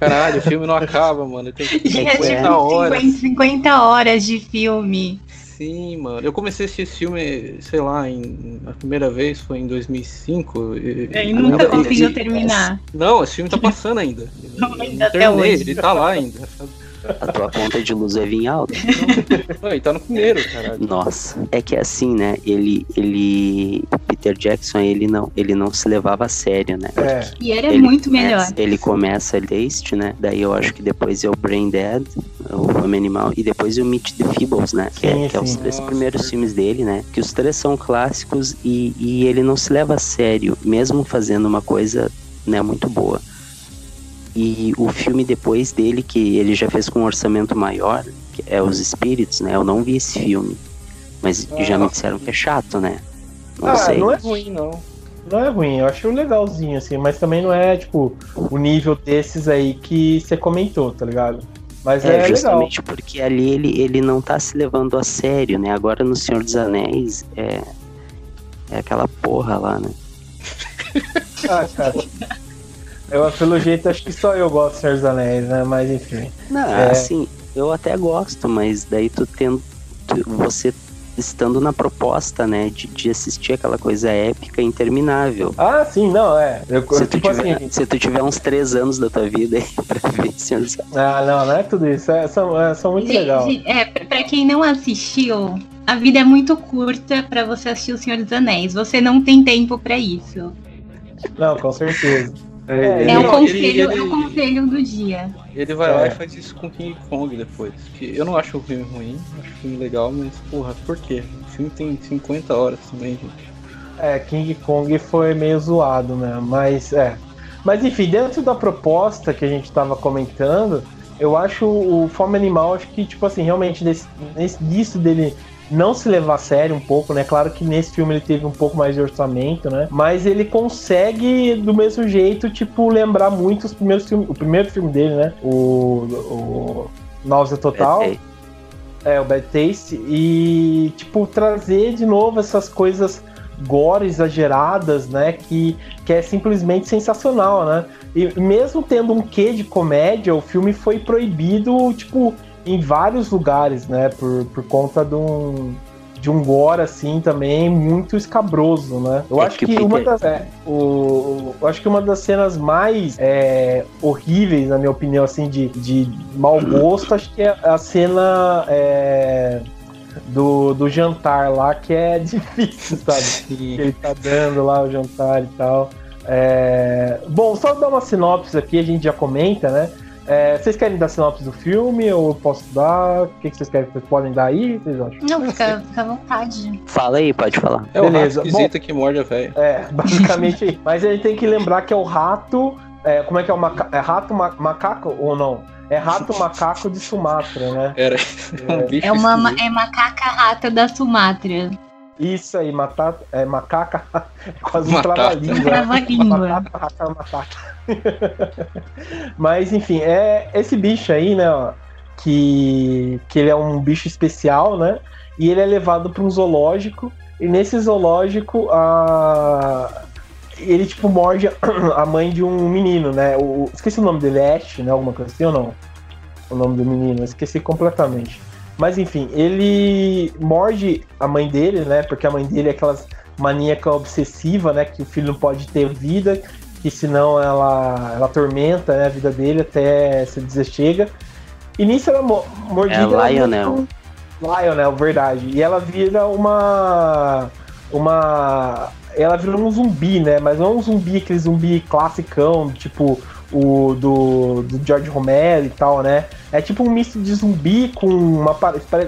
Caralho, o filme não acaba, mano. Tem 50 é, tipo, horas. 50 horas de filme. Sim, mano. Eu comecei a assistir esse filme, sei lá, em, a primeira vez foi em 2005. E, e nunca conseguiu terminar. Não, esse filme tá passando ainda. Não, ainda até hoje. Ele tá lá ainda. A tua conta de luz vai vir alta. Não, ele tá no primeiro, cara. Nossa, é que é assim, né? Ele, ele, Peter Jackson, ele não, ele não se levava a sério, né? É. E era ele muito melhor. Ele começa Taste, né? Daí eu acho que depois é o Brain Dead, o Fome Animal, e depois é o Meet the Feebles, né? Que, é, sim, é, que é os três Nossa, primeiros filmes dele, né? Que os três são clássicos e, e ele não se leva a sério, mesmo fazendo uma coisa né, muito boa. E o filme depois dele, que ele já fez com um orçamento maior, que é Os Espíritos, né? Eu não vi esse filme. Mas ah, já me disseram que é chato, né? Não ah, sei. não é ruim, não. Não é ruim, eu acho legalzinho, assim, mas também não é, tipo, o nível desses aí que você comentou, tá ligado? Mas é, é justamente legal. porque ali ele, ele não tá se levando a sério, né? Agora no Senhor dos Anéis é, é aquela porra lá, né? ah, cara. Eu, pelo jeito, acho que só eu gosto de Senhor dos Anéis, né? Mas enfim. Não, é... assim, eu até gosto, mas daí tu tendo. Você estando na proposta, né, de, de assistir aquela coisa épica interminável. Ah, sim, não, é. Eu, se, tu tipo tiver, assim, se tu tiver uns três anos da tua vida aí pra ver Senhor dos Ah, não, não é tudo isso. É, são, é, são muito legal. É, pra quem não assistiu, a vida é muito curta para você assistir O Senhor dos Anéis. Você não tem tempo para isso. Não, com certeza. É, é, o conselho, ele, ele, é o conselho do dia. Ele vai é. lá e faz isso com King Kong depois. Que eu não acho o filme ruim, acho o filme legal, mas porra, por quê? O filme tem 50 horas também, gente. É, King Kong foi meio zoado, né? Mas é. Mas enfim, dentro da proposta que a gente tava comentando, eu acho o Fome Animal, acho que, tipo assim, realmente, desse, disso dele não se levar a sério um pouco, né? Claro que nesse filme ele teve um pouco mais de orçamento, né? Mas ele consegue, do mesmo jeito, tipo, lembrar muito os primeiros filmes. O primeiro filme dele, né? O. o Náusea Total. É, é, o Bad Taste. E, tipo, trazer de novo essas coisas gore exageradas, né? Que, que é simplesmente sensacional, né? E mesmo tendo um quê de comédia, o filme foi proibido, tipo, em vários lugares, né? Por, por conta de um, de um gore, assim, também muito escabroso, né? Eu é acho que, que uma das. É, o, eu acho que uma das cenas mais é, horríveis, na minha opinião, assim, de, de mau gosto, acho que é a cena. É, do, do jantar lá, que é difícil, sabe? que ele tá dando lá o jantar e tal. É... Bom, só dar uma sinopse aqui, a gente já comenta, né? É, vocês querem dar sinopse do filme ou eu posso dar? O que, que vocês querem? Vocês podem dar aí? Vocês acham? Não, fica, fica à vontade. Fala aí, pode falar. É Beleza. o rato Bom, que morde a velha. É, basicamente. mas a gente tem que lembrar que é o rato. É, como é que é o maca... É rato ma... macaco ou não? É rato macaco de Sumatra, né? Era. É, um bicho é uma é macaca rata da Sumatra. Isso aí, matata, é macaca, é quase um trava-língua. Matata. Mas enfim, é esse bicho aí, né, ó, que, que ele é um bicho especial, né? E ele é levado para um zoológico. E nesse zoológico, a, ele tipo morde a mãe de um menino, né? O, esqueci o nome dele, Ash, né? Alguma coisa assim ou não? O nome do menino, esqueci completamente. Mas enfim, ele morde a mãe dele, né? Porque a mãe dele é aquela maníaca obsessiva, né? Que o filho não pode ter vida, que senão ela, ela atormenta né, a vida dele até se desechega. E nisso ela mordida. É Lionel. Muito... Lionel, verdade. E ela vira uma. Uma. Ela vira um zumbi, né? Mas não um zumbi, aquele zumbi classicão, tipo o do, do George Romero e tal, né? É tipo um misto de zumbi com uma.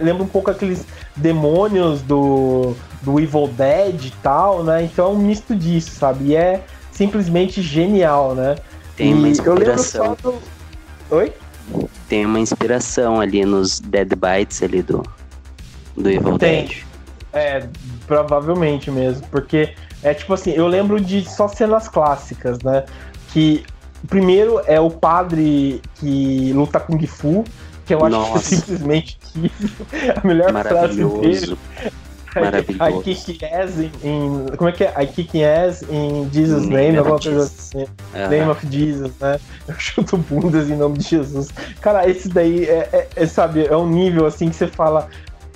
Lembra um pouco aqueles demônios do, do Evil Dead e tal, né? Então é um misto disso, sabe? E é simplesmente genial, né? Tem uma inspiração. Do... Oi? Tem uma inspiração ali nos Dead Bites ali do, do Evil Tem. Dead. É, provavelmente mesmo, porque é tipo assim, eu lembro de só cenas clássicas, né? Que o primeiro é o padre que luta com Gifu, que eu acho Nossa. que é simplesmente a melhor frase dele. Maravilhoso. I kick ass em, Como é que é? I kick ass em Jesus' name, alguma coisa assim. Name of Jesus, né? Eu chuto bundas em nome de Jesus. Cara, esse daí é, é, é sabe, é um nível assim que você fala.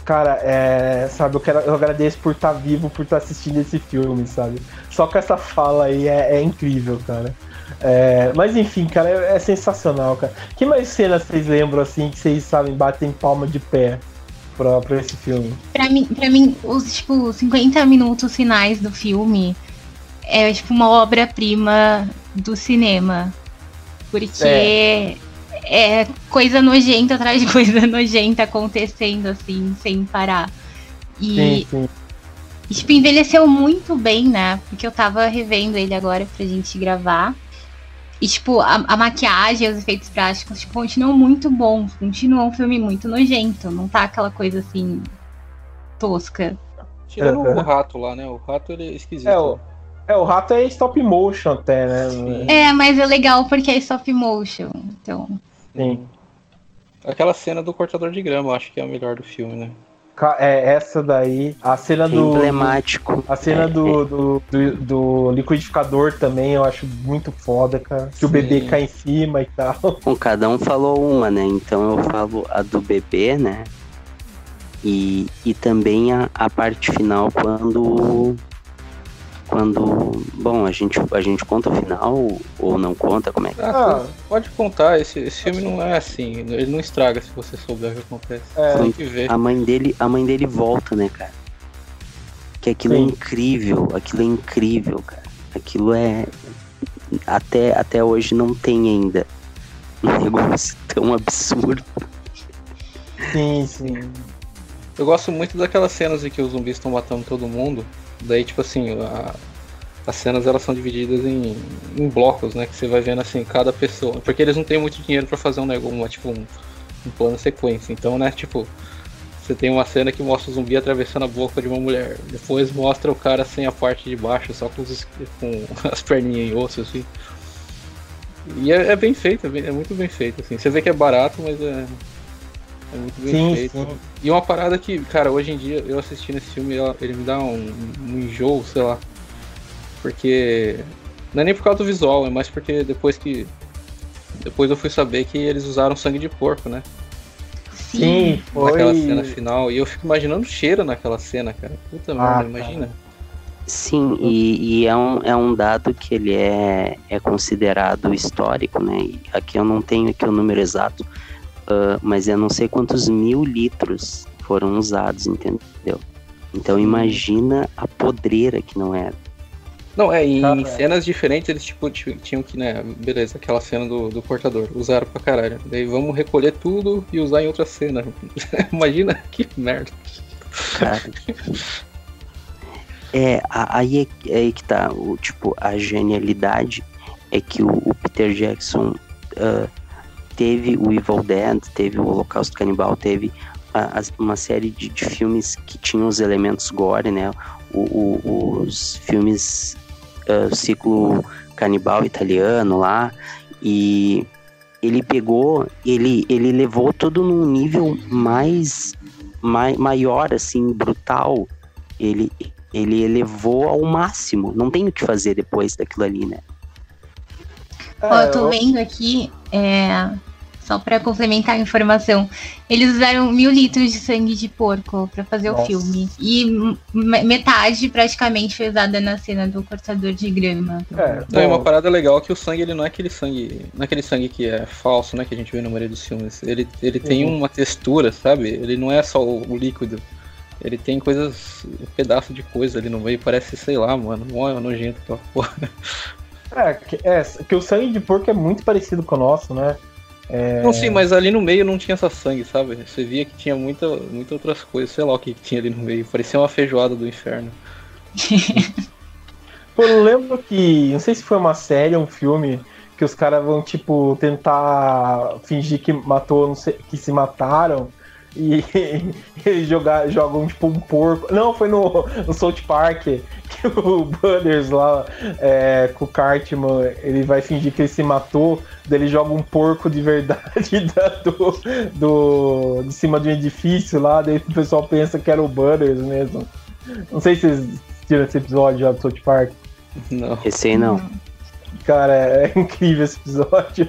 Cara, é, sabe, eu, quero, eu agradeço por estar tá vivo, por estar tá assistindo esse filme, sabe? Só com essa fala aí é, é incrível, cara. É, mas enfim, cara, é, é, sensacional, cara. Que mais cenas vocês lembram assim que vocês sabem batem palma de pé pra, pra esse filme? Pra mim, pra mim, os tipo 50 minutos finais do filme é tipo uma obra-prima do cinema. Porque é. é coisa nojenta atrás de coisa nojenta acontecendo assim, sem parar. E sim, sim. Tipo, envelheceu muito bem, né? Porque eu tava revendo ele agora pra gente gravar. E, tipo, a, a maquiagem, os efeitos práticos tipo, continuam muito bons. Continua um filme muito nojento. Não tá aquela coisa assim. tosca. Tirando o rato lá, né? O rato ele é esquisito. É, o, é, o rato é stop motion até, né? Sim. É, mas é legal porque é stop motion. Então. Sim. Aquela cena do cortador de grama, eu acho que é a melhor do filme, né? É, essa daí. A cena do. Emblemático. A cena é, do. Do, do, do, liquidificador também eu acho muito foda, cara. Que Sim. o bebê cai em cima e tal. Bom, cada um falou uma, né? Então eu falo a do bebê, né? E, e também a, a parte final quando quando. Bom, a gente, a gente conta o final ou não conta? Como é que ah, Pode contar, esse, esse filme não é assim, ele não estraga se você souber o que acontece. É, tem que ver. A mãe dele, a mãe dele volta, né, cara? Que aquilo é Sim. é incrível, aquilo é incrível, cara. Aquilo é. Até, até hoje não tem ainda um negócio tão absurdo. Sim, sim. Eu gosto muito daquelas cenas em que os zumbis estão matando todo mundo. Daí, tipo assim, a, as cenas elas são divididas em, em, blocos, né? Que você vai vendo assim, cada pessoa. Porque eles não têm muito dinheiro para fazer um negócio, uma, tipo, um, um plano sequência. Então, né, tipo, Você tem uma cena que mostra o zumbi atravessando a boca de uma mulher. Depois mostra o cara sem a parte de baixo, só com, os, com as perninhas em osso, assim. E é, é bem feito, é, bem, é, muito bem feito, assim. Você vê que é barato, mas é, é muito bem sim, feito. Sim. E uma parada que, cara, hoje em dia, eu assistindo esse filme, ele me dá um, um enjoo, sei lá. Porque. Não é nem por causa do visual, é mais porque depois que. Depois eu fui saber que eles usaram sangue de porco, né? Sim, foi. Naquela cena final. E eu fico imaginando o cheiro naquela cena, cara. Puta ah, merda, imagina. Sim, e, e, é, um, é um dado que ele é, é considerado histórico, né? E aqui eu não tenho aqui o número exato, uh, mas eu não sei quantos mil litros foram usados, entendeu? Então imagina a podreira que não era. Não, é, em ah, cenas diferentes eles tipo, tinham que, né, beleza, aquela cena do, do cortador, usaram pra caralho. Daí vamos recolher tudo e usar em outra cena. Imagina que merda. Cara. É, aí é, é aí que tá, o, tipo, a genialidade é que o, o Peter Jackson uh, teve o Evil Dead, teve o Holocausto Canibal, teve a, a, uma série de, de, filmes que tinham os elementos gore, né? O, o, os filmes uh, ciclo canibal italiano lá e ele pegou, ele, ele levou tudo num nível mais, mai, maior, assim, brutal. Ele, ele elevou ao máximo. Não tem o que fazer depois daquilo ali, né? Ó, eu tô vendo aqui, é, só para complementar a informação, eles usaram mil litros de sangue de porco para fazer Nossa. o filme. E metade praticamente foi usada na cena do cortador de grama. É, é uma parada legal que o sangue ele não é aquele sangue. Não é aquele sangue que é falso, né? Que a gente vê na maioria dos filmes. Ele, ele tem uhum. uma textura, sabe? Ele não é só o, o líquido. Ele tem coisas. um pedaço de coisa ali no meio, parece, sei lá, mano, mó nojento aquela porra. É que, é, que o sangue de porco é muito parecido com o nosso, né? É... Não, sim, mas ali no meio não tinha essa sangue, sabe? Você via que tinha muita, muita outras coisas, sei lá o que, que tinha ali no meio. Parecia uma feijoada do inferno. Pô, eu lembro que. Não sei se foi uma série ou um filme que os caras vão, tipo, tentar fingir que matou, sei, que se mataram. E eles jogar, jogam tipo um porco. Não, foi no, no South Park que o Butters lá é, com o Cartman ele vai fingir que ele se matou. Daí ele joga um porco de verdade da, do, do, de cima de um edifício lá. Daí o pessoal pensa que era o Butters mesmo. Não sei se vocês tiram esse episódio já do South Park. Não. Esse aí não. Cara, é incrível esse episódio.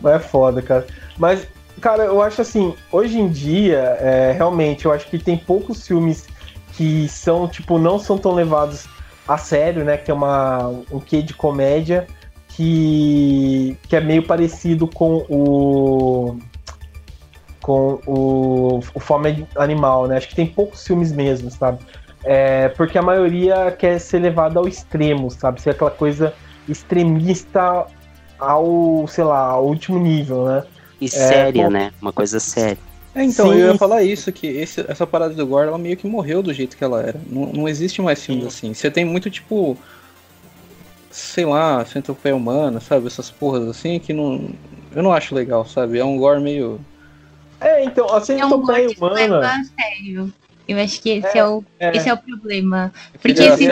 Mas é foda, cara. Mas Cara, eu acho assim, hoje em dia, é, realmente, eu acho que tem poucos filmes que são, tipo, não são tão levados a sério, né? Que é uma, um quê de comédia que, que é meio parecido com o com o, o Fome Animal, né? Acho que tem poucos filmes mesmo, sabe? É, porque a maioria quer ser levada ao extremo, sabe? Ser aquela coisa extremista ao, sei lá, ao último nível, né? E é, séria, né? Uma coisa séria. É, então, Sim. eu ia falar isso, que esse, essa parada do Gore, ela meio que morreu do jeito que ela era. Não, não existe mais filmes assim. Você tem muito, tipo, sei lá, centopeia humana, sabe? Essas porras assim, que não... Eu não acho legal, sabe? É um Gore meio... É, então, a centopeia é um humana... sério. Eu acho que esse é, é o, é. Esse é o problema. Porque esses,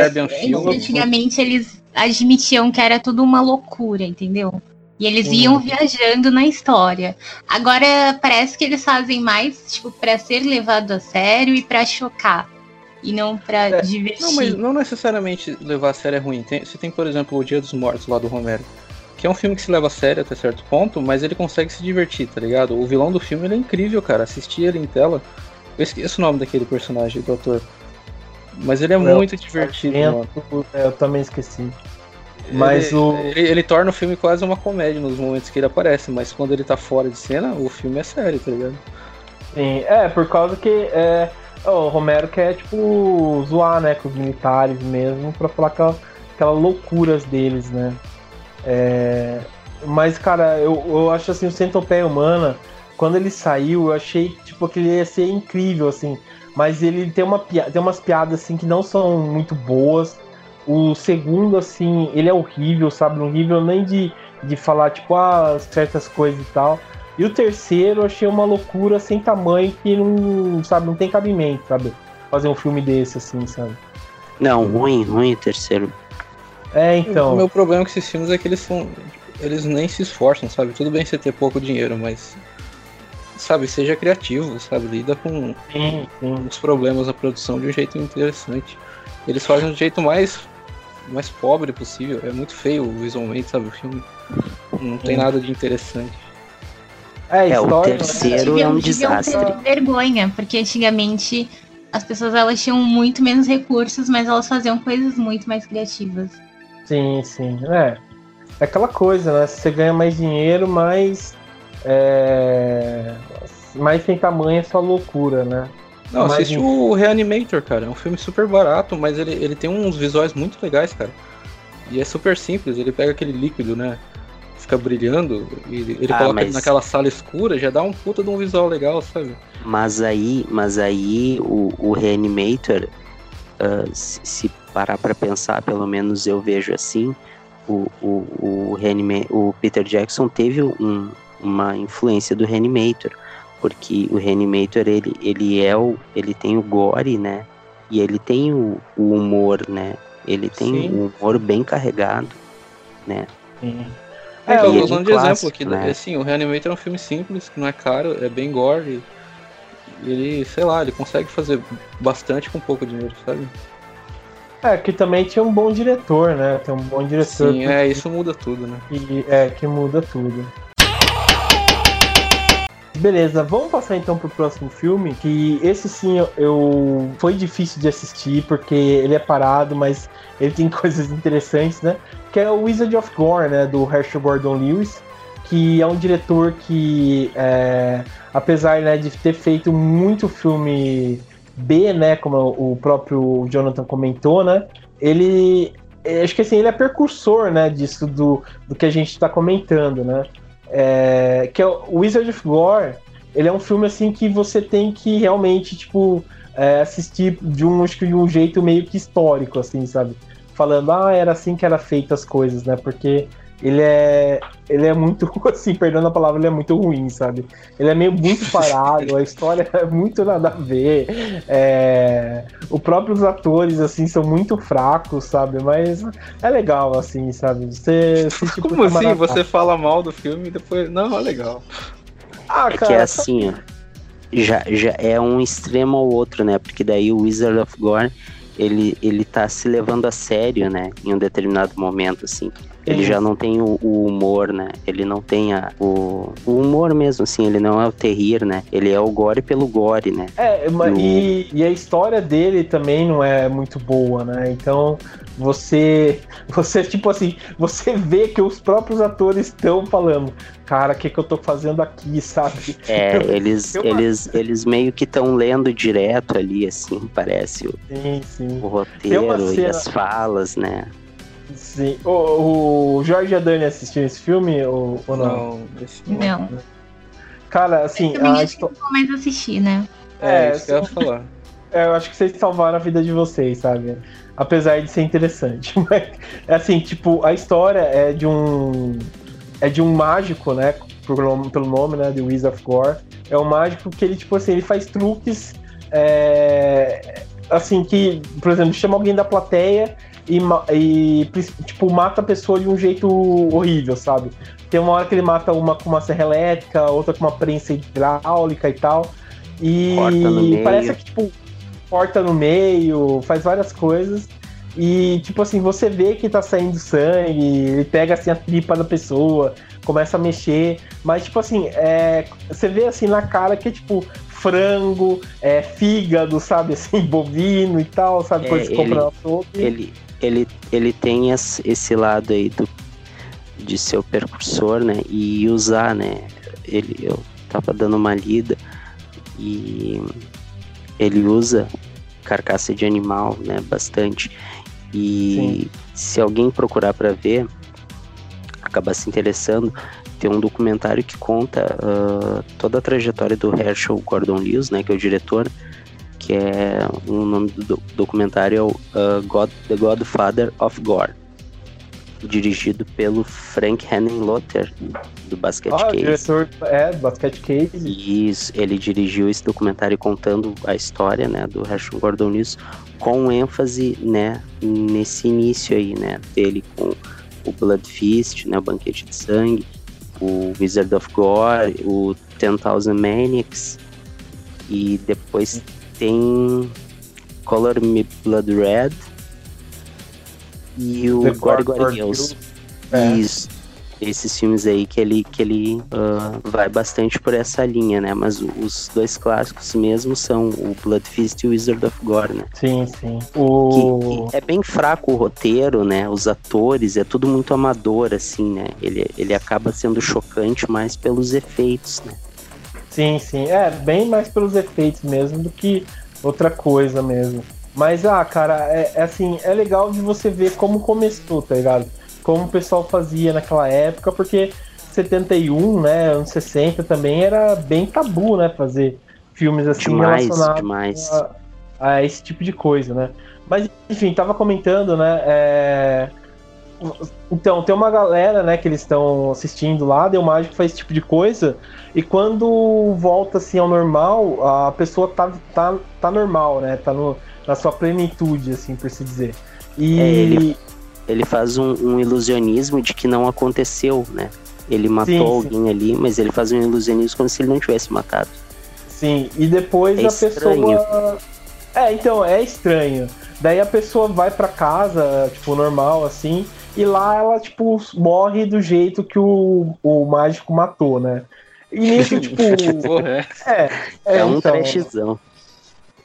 antigamente eles admitiam que era tudo uma loucura, entendeu? E eles uhum. iam viajando na história. Agora parece que eles fazem mais, tipo, para ser levado a sério e para chocar. E não pra é, divertir. Não, mas não necessariamente levar a sério é ruim. Tem, você tem, por exemplo, O Dia dos Mortos lá do Romero. Que é um filme que se leva a sério até certo ponto, mas ele consegue se divertir, tá ligado? O vilão do filme ele é incrível, cara. Assistir ele em tela. Eu esqueço o nome daquele personagem, do ator. Mas ele é, é muito divertido, mano. Eu também esqueci. Mas ele, o. Ele, ele, torna o filme quase uma comédia nos momentos que ele aparece, mas quando ele tá fora de cena, o filme é sério, tá ligado? Sim, é, por causa que é, o Romero quer, tipo, zoar, né, com os militares mesmo, pra falar aquelas, aquelas loucuras deles, né? É, mas, cara, eu, eu acho assim, o Centopeia Humana, quando ele saiu, eu achei, tipo, que ele ia ser incrível, assim. Mas ele tem, uma, tem umas piadas, assim, que não são muito boas o segundo, assim, ele é horrível, sabe? Horrível nem de, de falar, tipo, ah, certas coisas e tal. E o terceiro eu achei uma loucura sem tamanho que não, sabe, não tem cabimento, sabe? Fazer um filme desse, assim, sabe? Não, ruim, ruim o terceiro. É, então. O meu problema com esses filmes é que eles são. Eles nem se esforçam, sabe? Tudo bem você ter pouco dinheiro, mas. Sabe, seja criativo, sabe? Lida com Sim, sim. os problemas da produção de um jeito interessante. Eles fazem do jeito mais, mais pobre possível. É muito feio visualmente, sabe? O filme não tem nada de interessante. É, É, o história. terceiro é um desastre. vergonha, porque antigamente as pessoas elas tinham muito menos recursos, mas elas faziam coisas muito mais criativas. Sim, sim. É. É aquela coisa, né? Se você ganha mais dinheiro, mais. É... Mais sem tamanho é só loucura, né? Não, Mas assiste o Reanimator, cara. É um filme super barato, mas ele, ele tem uns visuais muito legais, cara. E é super simples. Ele pega aquele líquido, né? Fica brilhando, e ele Ah, coloca mas- naquela sala escura, já dá um puta de um visual legal, sabe? Mas aí, mas aí o, o Reanimator, ah, se, se parar pra pensar, pelo menos eu vejo assim, o, o, o, Reanima- o Peter Jackson teve um- uma influência do Reanimator, porque o Reanimator ele, ele é o, ele tem o gore, né? E ele tem o, o humor, né? Ele tem Sim. um humor bem carregado, né? Sim. É, É, eu e tô usando um de exemplo aqui. né? Assim, o Reanimator é um filme simples, que não é caro, é bem gore. E ele, sei lá, ele consegue fazer bastante com pouco dinheiro, sabe? É, que também tinha um bom diretor, né? Tem um bom diretor Sim, que, é, isso muda tudo, né? que- é, que muda tudo. Beleza, vamos passar então pro próximo filme, que esse sim eu, foi difícil de assistir porque ele é parado, mas ele tem coisas interessantes, né? Que é o Wizard of Gore, né, do Herschel Gordon Lewis, que é um diretor que é, apesar né, de ter feito muito filme B, né, como o próprio Jonathan comentou, né? Ele eu acho que assim, ele é precursor, né, disso do, do que a gente está comentando, né? É, que é o Wizard of Gore, ele é um filme assim que você tem que realmente, tipo, é, assistir de um, acho que de um jeito meio que histórico, assim, sabe? Falando, ah, era assim que era feito as coisas, né? Porque ele é, ele é muito, assim, perdendo a palavra, ele é muito ruim, sabe? Ele é meio muito parado, a história é muito nada a ver. É, os próprios atores, assim, são muito fracos, sabe? Mas é legal, assim, sabe? Você assiste Como por assim? maratona. Você fala mal do filme e depois. Não, é legal. Ah, É que é assim, ó. Já, já é um extremo ao outro, né? Porque daí o Wizard of Gore, ele, ele tá se levando a sério, né? Em um determinado momento, assim. Ele já não tem o, o humor, né? Ele não tem a, o, o humor mesmo, assim. Ele não é o terrir, né? Ele é o gore pelo gore, né? É, No- e, e a história dele também não é muito boa, né? Então você, você tipo assim, você vê que os próprios atores estão falando, cara, o que, que eu tô fazendo aqui, sabe? É, eles, eu- eles, eles meio que estão lendo direto ali, assim, parece o, Sim, sim. o roteiro uma e cena- as falas, né? Sim. O, o Jorge e a Dani assistiram esse filme ou, ou não? Não, esse não. Não. Cara, assim, Também a acho que não mais assistir, né? É, É, isso que eu ia falar. É, eu acho que vocês salvaram a vida de vocês, sabe? Apesar de ser interessante. Mas, assim, tipo, a história é de um. É de um mágico, né? Pelo nome, pelo nome né? The Wizard of Gore. É um mágico que ele, tipo assim, ele faz truques. é, assim, que, por exemplo, chama alguém da plateia e, e, tipo, mata a pessoa de um jeito horrível, sabe? Tem uma hora que ele mata uma com uma serra elétrica, outra com uma prensa hidráulica e tal. E parece que, tipo, corta no meio, faz várias coisas. E, tipo assim, você vê que tá saindo sangue, ele pega assim a tripa da pessoa, começa a mexer, mas, tipo assim, é, você vê assim na cara que é tipo frango, é, fígado, sabe, assim, bovino e tal, sabe, É, coisa que compra no açougue. ele, ele, ele tem esse, lado aí do, de ser o precursor, né? E usar, né? Ele, eu tava dando uma lida e ele usa carcaça de animal, né? Bastante. E se alguém procurar para ver, acabar se interessando, tem um documentário que conta ah, toda a trajetória do Herschel Gordon Lewis, né? Que é o diretor que é o nome do do- documentário é uh, God, The Godfather of Gore. dirigido pelo Frank Henenlotter, do Basket Ah, Case. diretor é, do Basket Case. Isso, ele dirigiu esse documentário contando a história, né, do Herschel Gordon Lewis, com ênfase, né, nesse início aí, né, dele com o Blood Feast, né, o Banquete de Sangue, o Wizard of Gore, o Ten Thousand Maniacs, e depois tem Color Me Blood Red e o. Girls. É. Isso. Esses filmes aí que ele, que ele ah, vai bastante por essa linha, né? Mas os dois clássicos mesmo são o Blood Feast e o Wizard of Gore, né? Sim, sim. Que, O... que é bem fraco o roteiro, né? Os atores, é tudo muito amador, assim, né? Ele, ele acaba sendo chocante mais pelos efeitos, né? Sim, sim. É, bem mais pelos efeitos mesmo do que outra coisa mesmo. Mas, ah, cara, é, é assim, é legal de você ver como começou, tá ligado? Como o pessoal fazia naquela época, porque 71, né, anos 60 também era bem tabu, né, fazer filmes assim Demais, relacionados demais. a, a esse tipo de coisa, né? Mas, enfim, tava comentando, né, é, Então, tem uma galera, né, que eles estão assistindo lá, Deu Mágico faz esse tipo de coisa, e quando volta assim ao normal, a pessoa tá, tá, tá normal, né? Tá no, na sua plenitude, assim, por se dizer. E É, ele- Ele faz um, um ilusionismo de que não aconteceu, né? Ele matou Sim, sim. alguém ali, mas ele faz um ilusionismo como se ele não tivesse matado. sim, e depois É a estranho. pessoa. É, então, é estranho. Daí a pessoa vai pra casa, tipo, normal, assim, e lá ela, tipo, morre do jeito que o, o mágico matou, né? E nisso, tipo. Porra, é. é, É, um então, trashzão.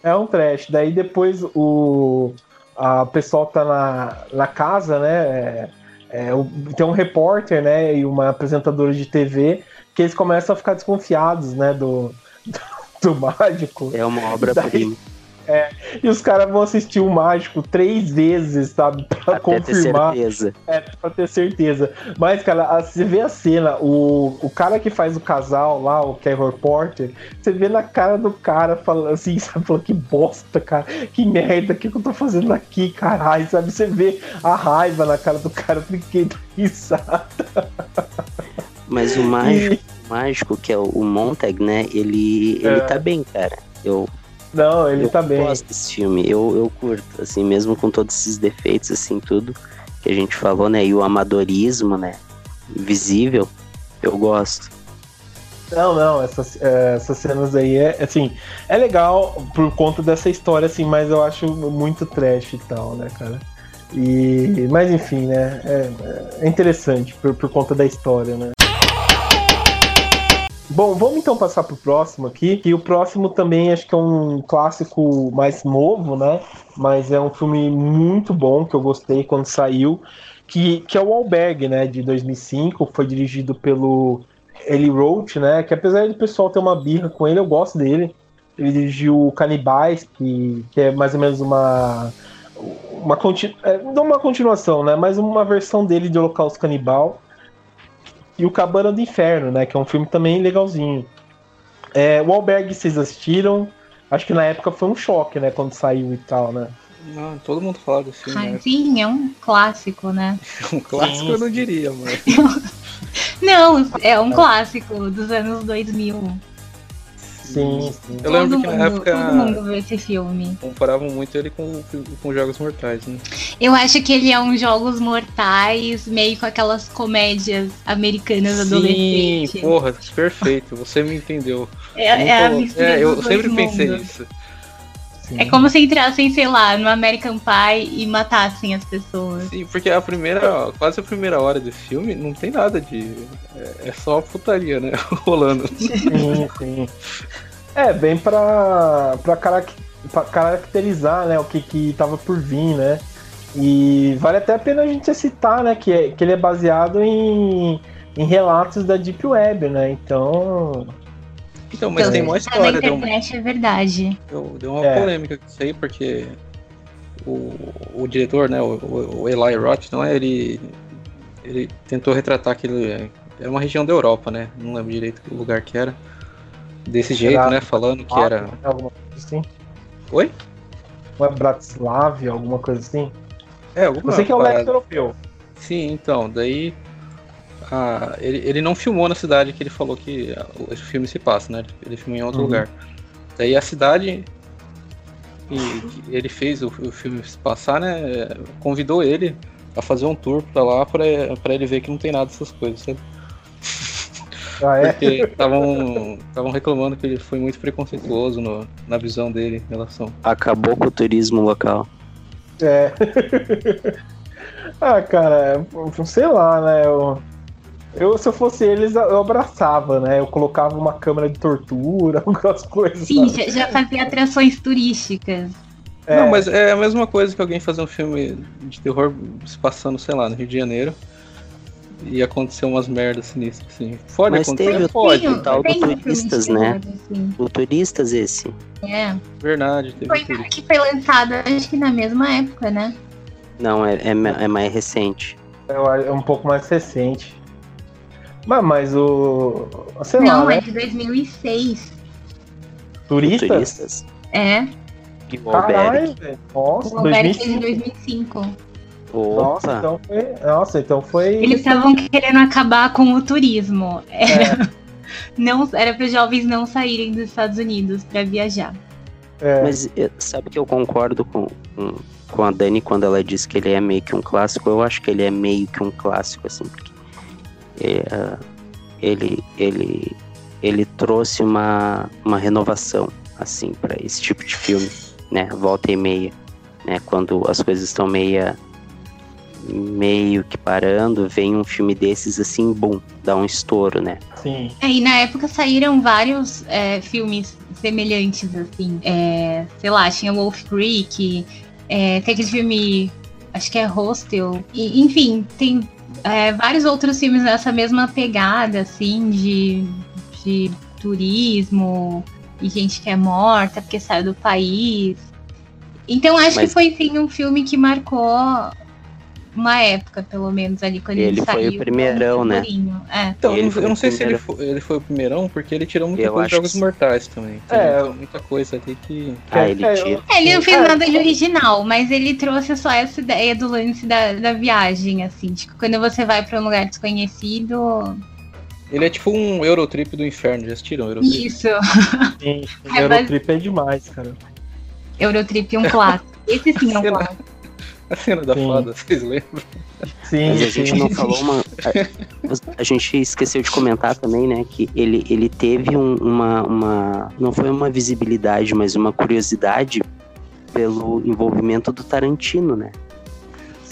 É um trash. Daí depois o a pessoal tá na, na casa, né? É, é, o- tem um repórter, né? E uma apresentadora de TV que eles começam a ficar desconfiados, né? Do, do, do mágico. É uma obra-prima. E os caras vão assistir o mágico três vezes, sabe? Pra Até ter confirmar. certeza. É, pra ter certeza. Mas, cara, você vê a cena, o, o cara que faz o casal lá, o que é repórter, você vê na cara do cara falando assim, sabe? Falando que bosta, cara, que merda, o que, que eu tô fazendo aqui, caralho, sabe? Você vê a raiva na cara do cara, fiquei risada. Mas o mágico, o mágico, que é o o Montag, né? Ele, ele É. tá bem, cara. Eu, Não, ele eu tá bem. gosto desse filme. Eu, eu curto, assim, mesmo com todos esses defeitos, assim, tudo que a gente falou, né? E o amadorismo, né? Visível, eu gosto. Não, não, essas, essas cenas aí é assim, é legal por conta dessa história, assim, mas eu acho muito trash e tal, né, cara? E, mas enfim, né? É, é interessante por, por conta da história, né? Bom, vamos então passar pro próximo aqui. E o próximo também acho que é um clássico mais novo, né? Mas é um filme muito bom que eu gostei quando saiu, que, que é o Alberg, né? De 2005. Foi dirigido pelo Eli Roach, né? Que apesar do pessoal ter uma birra com ele, eu gosto dele. Ele dirigiu Canibais, que, que é mais ou menos uma. uma continu, é, não uma continuação, né? Mas uma versão dele de Holocausto Canibal. E o Cabana do Inferno, né? Que é um filme também legalzinho. É, o Alberg vocês assistiram. Acho que na época foi um choque, né? Quando saiu e tal, né? Não, todo mundo fala desse filme. Ah, né? sim, é um clássico, né? Um clássico eu não diria, mas. Não, é um clássico dos anos 2000. Sim, sim. Eu lembro todo que na mundo, época- Todo mundo viu esse filme. Comparavam muito ele com, com Jogos Mortais, né? Eu acho que ele é um Jogos Mortais, meio com aquelas comédias americanas adolescentes. Sim, porra, perfeito. Você me entendeu. É, é a mistura é, eu dos sempre dois pensei nisso. Sim. É como se entrassem, sei lá, no American Pie e matassem as pessoas. Sim, porque a primeira, quase a primeira hora desse filme não tem nada de. É, é só putaria, né? Rolando. Sim, sim. É, bem pra, pra, carac- pra caracterizar né, o que, que tava por vir, né? E vale até a pena a gente citar, né? Que, é- que ele é baseado em, em relatos da Deep Web, né? Então. Então, mas Então, tem uma tá na história, deu, uma- é verdade. deu, deu uma É. polêmica com isso aí, porque o, o diretor, né, o, o- Eli Roth, não é? Ele, ele tentou retratar aquele. Era uma região da Europa, né? Não lembro direito o lugar que era. Desse jeito, Era- né? Falando que era. Alguma coisa assim? Oi? Não é Bratislava, alguma coisa assim? É, alguma Eu sei que é o leste europeu. Sim, então, daí ah, ele, ele não filmou na cidade que ele falou que o filme se passa, né? Ele filmou em outro uhum. lugar. Daí a cidade que, que ele fez o, o, filme se passar, né? Convidou ele a fazer um tour pra lá pra, pra ele ver que não tem nada dessas coisas, sabe? Ah, é? Porque estavam reclamando que ele foi muito preconceituoso no, na visão dele em relação. Acabou com o turismo local. É. ah, cara, sei lá, né? Eu, eu, se eu fosse eles, eu abraçava, né? Eu colocava uma câmera de tortura, algumas coisas. Sim, já, já, fazia atrações turísticas. É. Não, mas é a mesma coisa que alguém fazer um filme de terror se passando, sei lá, no Rio de Janeiro e aconteceu umas merdas sinistras, assim. Pode Mas acontecer? teve pode. o tal do Turistas, né? Assim. O Turistas esse. É. Verdade. Teve foi, que foi lançado, acho que na mesma época, né? Não, é, é, é mais recente. É, é um pouco mais recente. Mas, mas o... Sei Não, lá, é né? de 2006. Turistas? Turistas? É. Caralho, velho. Nossa, o 2005. de 2005. Nossa, então foi. Nossa, então foi. Eles estavam querendo acabar com o turismo. Era, é. não, era para os jovens não saírem dos Estados Unidos para viajar. É. Mas sabe que eu concordo com, com, com, a Dani quando ela diz que ele é meio que um clássico. Eu acho que ele é meio que um clássico, assim, porque é, ele, ele, ele trouxe uma, uma renovação, assim, para esse tipo de filme, né? Volta e meia, né? Quando as coisas estão meia meio que parando, vem um filme desses assim, bum, dá um estouro, né? Sim. É, e na época saíram vários é, filmes semelhantes, assim. É, sei lá, tinha Wolf Creek, é, tem aquele filme, acho que é Hostel. E, enfim, tem é, vários outros filmes nessa mesma pegada, assim, de, de turismo e gente que é morta porque saiu do país. Então acho Mas... que foi sim um filme que marcou uma época, pelo menos, ali, quando ele, ele saiu. Ele foi o primeirão, né? É. Então, eu não sei se ele foi, ele foi o primeirão, porque ele tirou muita eu coisa de Jogos que... Mortais também. Tem é, muita, coisa ali que... Ah, ele tira. É, ele não fez nada de original, mas ele trouxe só essa ideia do lance da, da viagem, assim. Tipo, quando você vai pra um lugar desconhecido... Ele é tipo um Eurotrip do inferno, já assistiram Eurotrip? Isso. Sim, é, Eurotrip é demais, cara. Eurotrip é um clássico. Esse sim é um clássico. A cena da sim. foda, vocês lembram? Sim, Mas a gente não falou uma. A, a, gente esqueceu de comentar também, né? Que ele, ele teve um, uma, uma. Não foi uma visibilidade, mas uma curiosidade pelo envolvimento do Tarantino, né?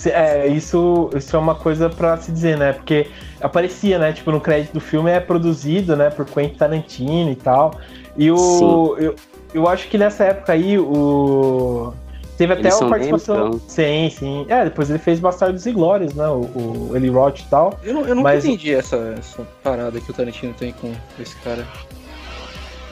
É, isso, isso é uma coisa para se dizer, né? Porque aparecia, né? Tipo, no crédito do filme é produzido, né? Por Quentin Tarantino e tal. E o. Eu, eu acho que nessa época aí o. Teve até uma participação. Sim, sim. É, depois ele fez Bastardos e Glórias, né? O, o Eli Roth e tal. Eu, eu nunca mas... entendi essa, essa parada que o Tarantino tem com esse cara.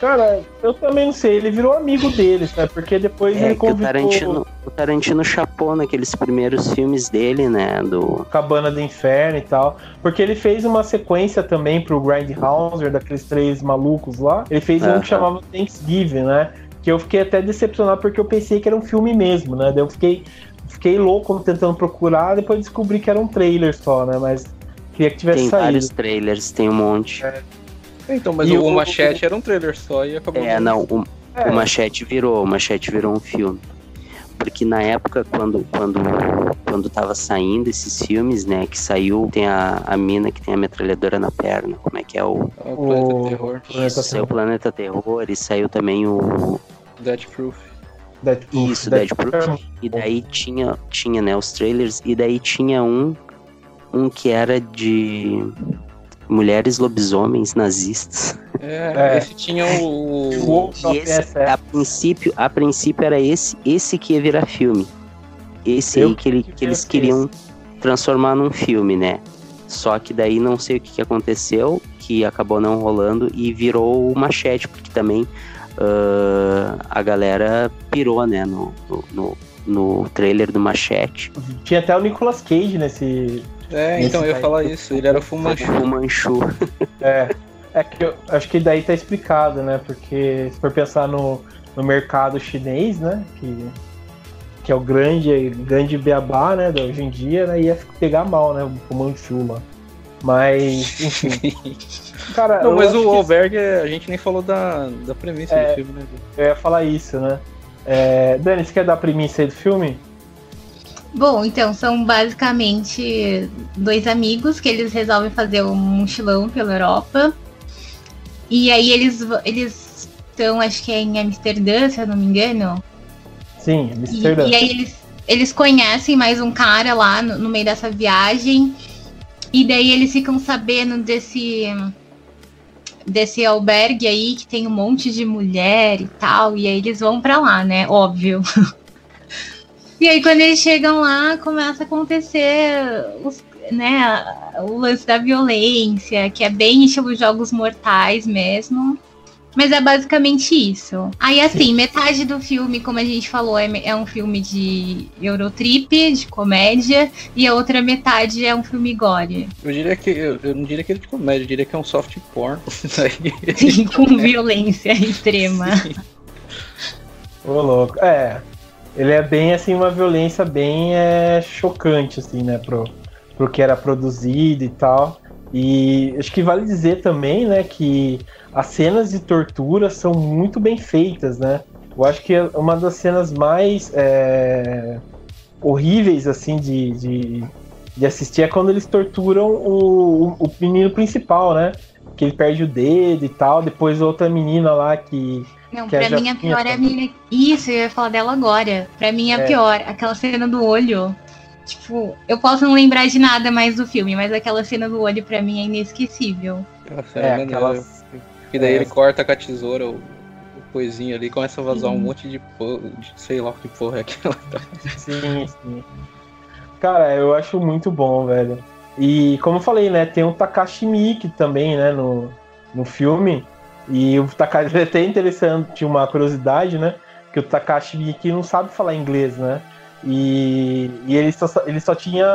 Cara, eu também não sei, ele virou amigo deles, né? Porque depois é, ele convidou... o Tarantino, o Tarantino chapou naqueles primeiros filmes dele, né? Do... Cabana do Inferno e tal. Porque ele fez uma sequência também pro Grindhouse, daqueles três malucos lá. Ele fez uh -huh. um que chamava Thanksgiving, né? Que eu fiquei até decepcionado porque eu pensei que era um filme mesmo, né? Daí eu fiquei, fiquei louco tentando procurar, depois descobri que era um trailer só, né? Mas queria que tivesse tem saído. Tem vários trailers, tem um monte. É. Então, mas e o, o Machete era um trailer só e acabou. É, não, o, é. o Machete virou, o Machete virou um filme porque na época, quando, quando, quando tava saindo esses filmes, né, que saiu, tem a, a mina que tem a metralhadora na perna, como é que é o... É o Planeta Terror. Isso, saiu o Planeta Terror e saiu também o... Dead Proof. Dead Proof. Isso, Dead, Dead Proof. Proof. E daí tinha, tinha, né, os trailers, e daí tinha um, um que era de mulheres lobisomens nazistas. É, é. esse tinha o. o esse, a princípio, a princípio era esse, esse que ia virar filme. Esse Eu aí que, ele, que eles queriam transformar num filme, né? Só que daí não sei o que, que aconteceu, que acabou não rolando e virou o machete, porque também uh, a galera pirou, né, no, no, no, trailer do machete. Tinha até o Nicolas Cage nesse. É, então eu ia falar isso, ele era o Fumanchu. Fumanchu. É. É que eu acho que daí tá explicado, né? Porque se for pensar no, no mercado chinês, né? Que que é o grande, grande beabá, né, da hoje em dia, né, ia pegar mal, né, o Manchu lá. Mas, enfim. Cara, não, mas o Alberg, a gente nem falou da, da premissa é, do filme, né? Eu ia falar isso, né? É, Dani, você quer dar a premissa aí do filme? Bom, então, são basicamente dois amigos que eles resolvem fazer um mochilão pela Europa. E aí eles eles estão, acho que é em Amsterdã, se eu não me engano. Sim, Amsterdã. E, e aí eles, eles conhecem mais um cara lá no, no meio dessa viagem. E daí eles ficam sabendo desse desse albergue aí que tem um monte de mulher e tal, e aí eles vão para lá, né? Óbvio. e aí quando eles chegam lá, começa a acontecer os, né, o lance da violência, que é bem estilo jogos mortais mesmo. Mas é basicamente isso. Aí, assim, Sim. metade do filme, como a gente falou, é, é, um filme de Eurotrip, de comédia, e a outra metade é um filme gore. Eu diria que eu, eu não diria que é de comédia, eu diria que é um soft porn. Sim, com violência extrema. Sim. Ô, louco. É. Ele é bem assim, uma violência bem é, chocante, assim, né, pro, pro que era produzido e tal. E acho que vale dizer também, né, que as cenas de tortura são muito bem feitas, né? Eu acho que uma das cenas mais é, horríveis, assim, de, de, de, assistir é quando eles torturam o, o, o, menino principal, né? Que ele perde o dedo e tal, depois outra menina lá que. Não, que pra mim a pior é a menina. Isso, eu ia falar dela agora. Pra mim é a é. pior, aquela cena do olho. Tipo, eu posso não lembrar de nada mais do filme, mas aquela cena do olho pra mim é inesquecível. Nossa, é, é aquelas e daí é. ele corta com a tesoura o, o coisinho ali e começa a vazar um monte de, de sei lá que porra é aquela. Sim, sim. Cara, eu acho muito bom, velho. E como eu falei, né, tem o Takashi Miike também, né, no, no filme. E o Takashi é até interessante, uma curiosidade, né? Que o Takashi Miike não sabe falar inglês, né? E, e ele, só, ele, só tinha,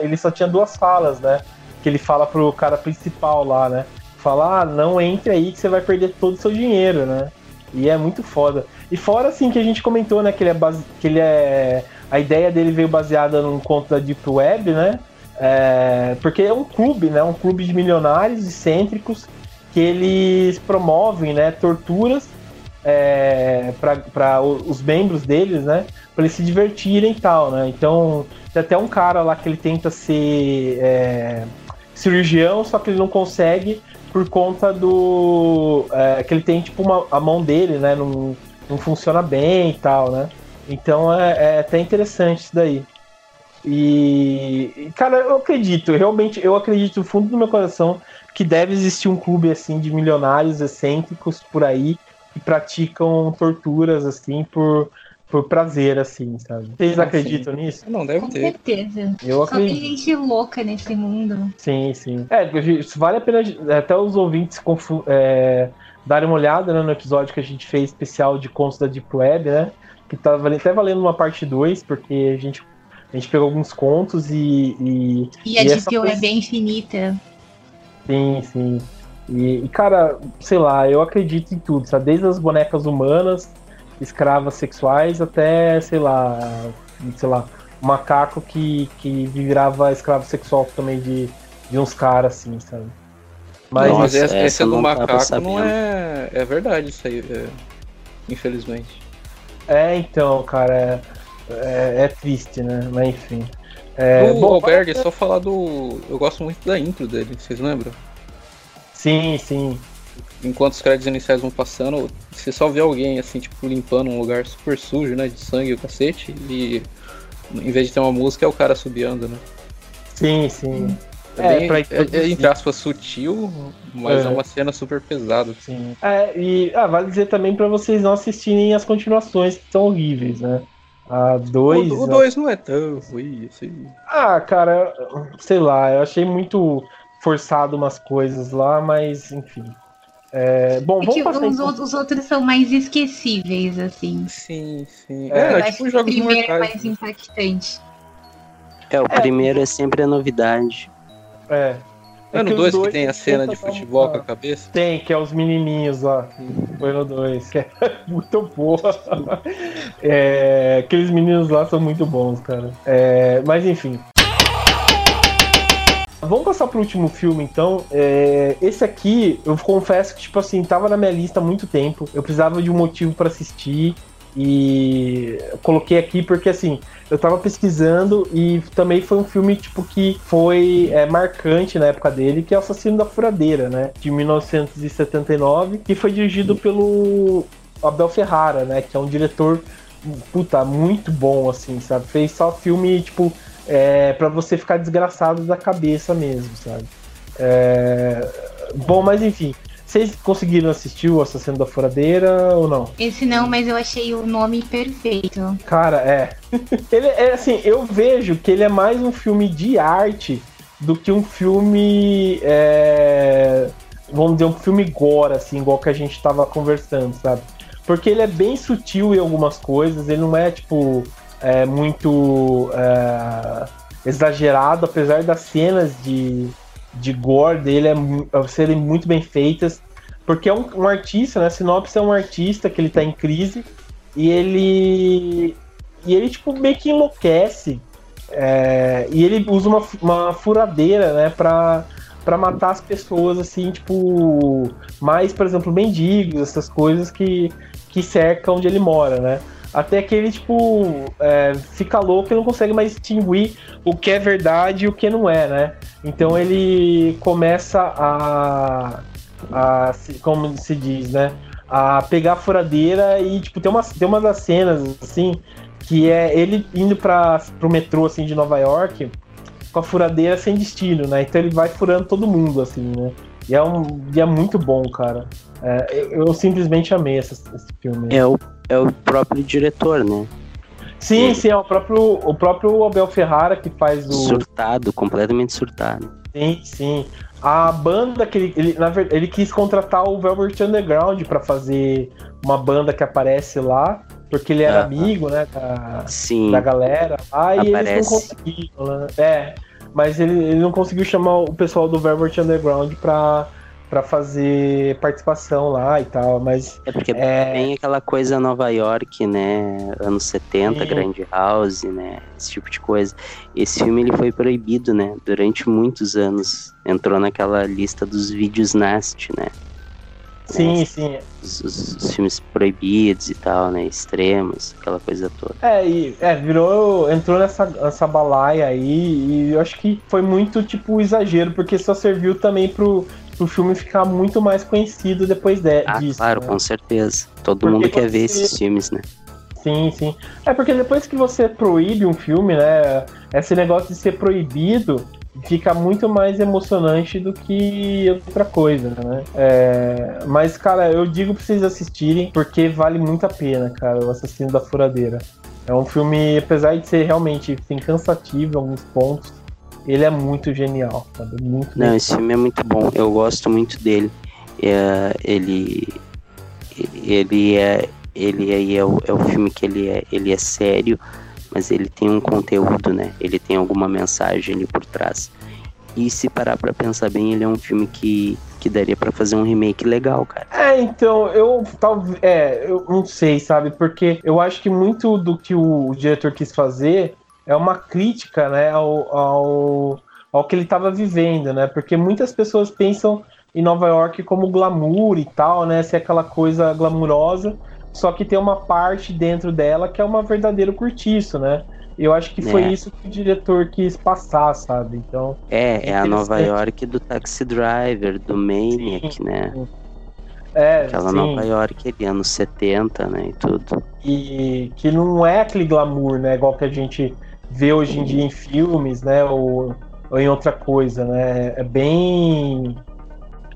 ele só tinha duas falas, né? Que ele fala pro cara principal lá, né? falar, ah, não entre aí que você vai perder todo o seu dinheiro, né? E é muito foda. E fora assim que a gente comentou, né, que ele é base... que ele é a ideia dele veio baseada num conto da Deep Web, né? É... porque é um clube, né? Um clube de milionários excêntricos que eles promovem, né, torturas é, para os membros deles, né? Para eles se divertirem e tal, né? Então, tem até um cara lá que ele tenta ser é, cirurgião, só que ele não consegue por conta do. É, que ele tem, tipo, uma, a mão dele, né? Não, não funciona bem e tal, né? Então é, é até interessante isso daí. E, cara, eu acredito, realmente, eu acredito no fundo do meu coração que deve existir um clube assim de milionários excêntricos por aí que praticam torturas assim por por prazer, assim, sabe? Vocês ah, acreditam sim. nisso? Não, deve Com ter. Com certeza. Eu Só acredito. tem gente louca nesse mundo. Sim, sim. É, vale a pena até os ouvintes é, darem uma olhada né, no episódio que a gente fez especial de contos da Deep Web, né? Que tá até valendo uma parte 2, porque a gente, a gente pegou alguns contos e. E, e a Deep Web coisa... é infinita. Sim, sim. E, e, cara, sei lá, eu acredito em tudo, sabe? Desde as bonecas humanas escravas sexuais até, sei lá, sei lá, macaco que, que virava escravo sexual também de, de uns caras, assim, sabe? Mas, não, mas essa, essa do macaco não é. É verdade isso aí, é, infelizmente. É, então, cara, é, é, é triste, né? Mas enfim. É, o Alberg, só falar do. Eu gosto muito da intro dele, vocês lembram? Sim, sim enquanto os créditos iniciais vão passando, você só vê alguém assim, tipo, limpando um lugar super sujo, né? De sangue o cacete, e em vez de ter uma música é o cara subiando, né? Sim, sim. É, bem, é, é, entre aspas, sutil, mas é. é, uma cena super pesada. Sim. É, e ah, vale dizer também para vocês não assistirem as continuações que são horríveis, né? A 2. O 2 não é tão ruim assim. Ah, cara, sei lá, eu achei muito forçado umas coisas lá, mas enfim. É, bom, é vamos passar os, então. os outros são mais esquecíveis, assim. Sim, sim. É, é tipo jogos o primeiro é mais impactante. É, o é. primeiro é sempre a novidade. É. É, é no 2 que tem a cena de futebol com a cabeça? Tem, que é os menininhos lá. Foi no 2, que é muito boa. É, aqueles meninos lá são muito bons, cara. É, mas enfim. Vamos passar pro último filme, então. É, esse aqui, eu confesso que, tipo assim, tava na minha lista há muito tempo. Eu precisava de um motivo para assistir. E coloquei aqui porque, assim, eu tava pesquisando e também foi um filme, tipo, que foi é, marcante na época dele, que é o Assassino da Furadeira, né? De 1979, que foi dirigido pelo Abel Ferrara, né? Que é um diretor, puta, muito bom, assim, sabe? Fez só filme, tipo, é, para você ficar desgraçado da cabeça mesmo, sabe? É... Bom, mas enfim, vocês conseguiram assistir o Assassino da Furadeira ou não? Esse não, mas eu achei o nome perfeito. Cara, é. ele é assim, eu vejo que ele é mais um filme de arte do que um filme. É... Vamos dizer, um filme gore, assim, igual que a gente tava conversando, sabe? Porque ele é bem sutil em algumas coisas, ele não é tipo. É, muito é, exagerado, apesar das cenas de, de gore dele é, serem muito bem feitas, porque é um, um artista, né? Sinopse é um artista que ele tá em crise e ele e ele tipo meio que enlouquece é, e ele usa uma, uma furadeira, né? Pra, para matar as pessoas assim, tipo, mais, por exemplo, mendigos, essas coisas que, que cercam onde ele mora, né? Até que ele, tipo, é, fica louco e não consegue mais distinguir o que é verdade e o que não é, né? Então ele começa a. a como se diz, né? A pegar a furadeira e, tipo, tem uma, tem uma das cenas, assim, que é ele indo para pro metrô, assim, de Nova York com a furadeira sem destino, né? Então ele vai furando todo mundo, assim, né? E é, um, e é muito bom, cara. É, eu, eu, simplesmente amei esse, esse filme. É o é o próprio diretor, né? Sim, Ele... sim, é o próprio, o próprio Abel Ferrara que faz o. Surtado, completamente surtado. Sim, sim. A banda que ele, ele, verdade, ele quis contratar o Velvet Underground para fazer uma banda que aparece lá, porque ele era amigo, né, da, sim. da galera. Aí Aparece. eles não conseguiram, né? É, mas ele, ele não conseguiu chamar o pessoal do Velvet Underground pra para fazer participação lá e tal, mas... É porque é... tem aquela coisa Nova York, né, anos 70, Sim. Grand House, né, esse tipo de coisa. Esse filme ele foi proibido, né, durante muitos anos. Entrou naquela lista dos vídeos Nast, né. Sim, né, sim. Os, os, os, filmes proibidos e tal, né? Extremos, aquela coisa toda. É, e é, virou. Entrou nessa, nessa balaia aí e eu acho que foi muito, tipo, exagero, porque só serviu também pro, o filme ficar muito mais conhecido depois de, ah, disso. Claro, né? com certeza. Todo porque mundo quer ver esses filmes, né? Sim, sim. É porque depois que você proíbe um filme, né? Esse negócio de ser proibido fica muito mais emocionante do que outra coisa, né? É, mas, cara, eu digo pra vocês assistirem porque vale muito a pena, cara, o Assassino da Furadeira. É um filme, apesar de ser realmente assim, cansativo em alguns pontos, ele é muito genial, sabe? Muito Não, esse filme é muito bom. Eu gosto muito dele. É, ele ele é ele aí é o, é o filme que ele é ele é sério, mas ele tem um conteúdo, né? Ele tem alguma mensagem ali por trás. E se parar para pensar bem, ele é um filme que que daria para fazer um remake legal, cara. É, então, eu talvez. É, eu não sei, sabe? Porque eu acho que muito do que o diretor quis fazer é uma crítica né, ao, ao, ao que ele estava vivendo, né? Porque muitas pessoas pensam em Nova York como glamour e tal, né? Ser aquela coisa glamurosa, só que tem uma parte dentro dela que é uma verdadeiro curtiço, né? Eu acho que foi é. isso que o diretor quis passar, sabe? Então. É, é a Nova York do Taxi Driver, do Maniac, sim, né? É, Aquela sim. Nova York ali, anos 70, né? E tudo. E que não é aquele glamour, né? Igual que a gente vê hoje em dia em filmes, né? Ou, ou em outra coisa, né? É bem.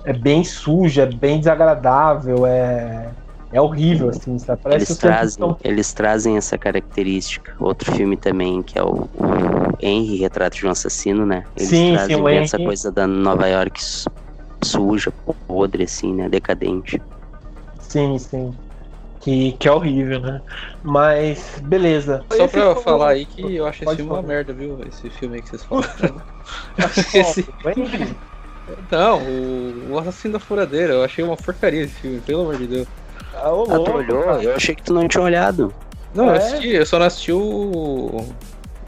É bem suja, é bem desagradável, é. É horrível, assim, sabe? Parece eles, trazem, estão... eles trazem essa característica. Outro filme também, que é o, o Henry, Retrato de um Assassino, né? Eles sim, trazem sim, essa coisa da Nova York suja, podre, assim, né? Decadente. Sim, sim. Que, que é horrível, né? Mas, beleza. Só esse pra falar aí que eu acho esse filme uma merda, viu? Esse filme aí que vocês falaram. esse... Não, o, o Assassino da Furadeira, eu achei uma porcaria esse filme, pelo amor de Deus. Ah, ah tu olhou? Eu achei que tu não tinha olhado. Não, é? eu assisti, eu só não assisti o,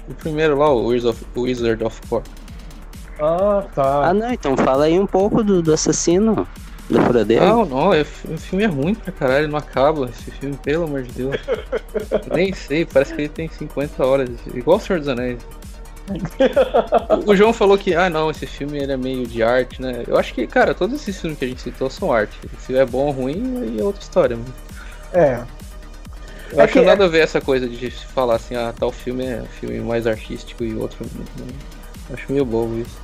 o primeiro lá, o Wizard of, o Wizard of Core. Ah, tá. Ah, não, então fala aí um pouco do, do assassino da furadeira. Não, não, é, o filme é ruim pra caralho, não acaba esse filme, pelo amor de Deus. nem sei, parece que ele tem 50 horas, igual o Senhor dos Anéis. o João falou que, ah não, esse filme ele é meio de arte, né? Eu acho que, cara, todos esses filmes que a gente citou são arte. Se é bom ou ruim, aí é outra história. Mano. É. Eu é acho que nada é... a ver essa coisa de falar assim, ah, tal filme é filme mais artístico e outro. Acho meio bobo isso.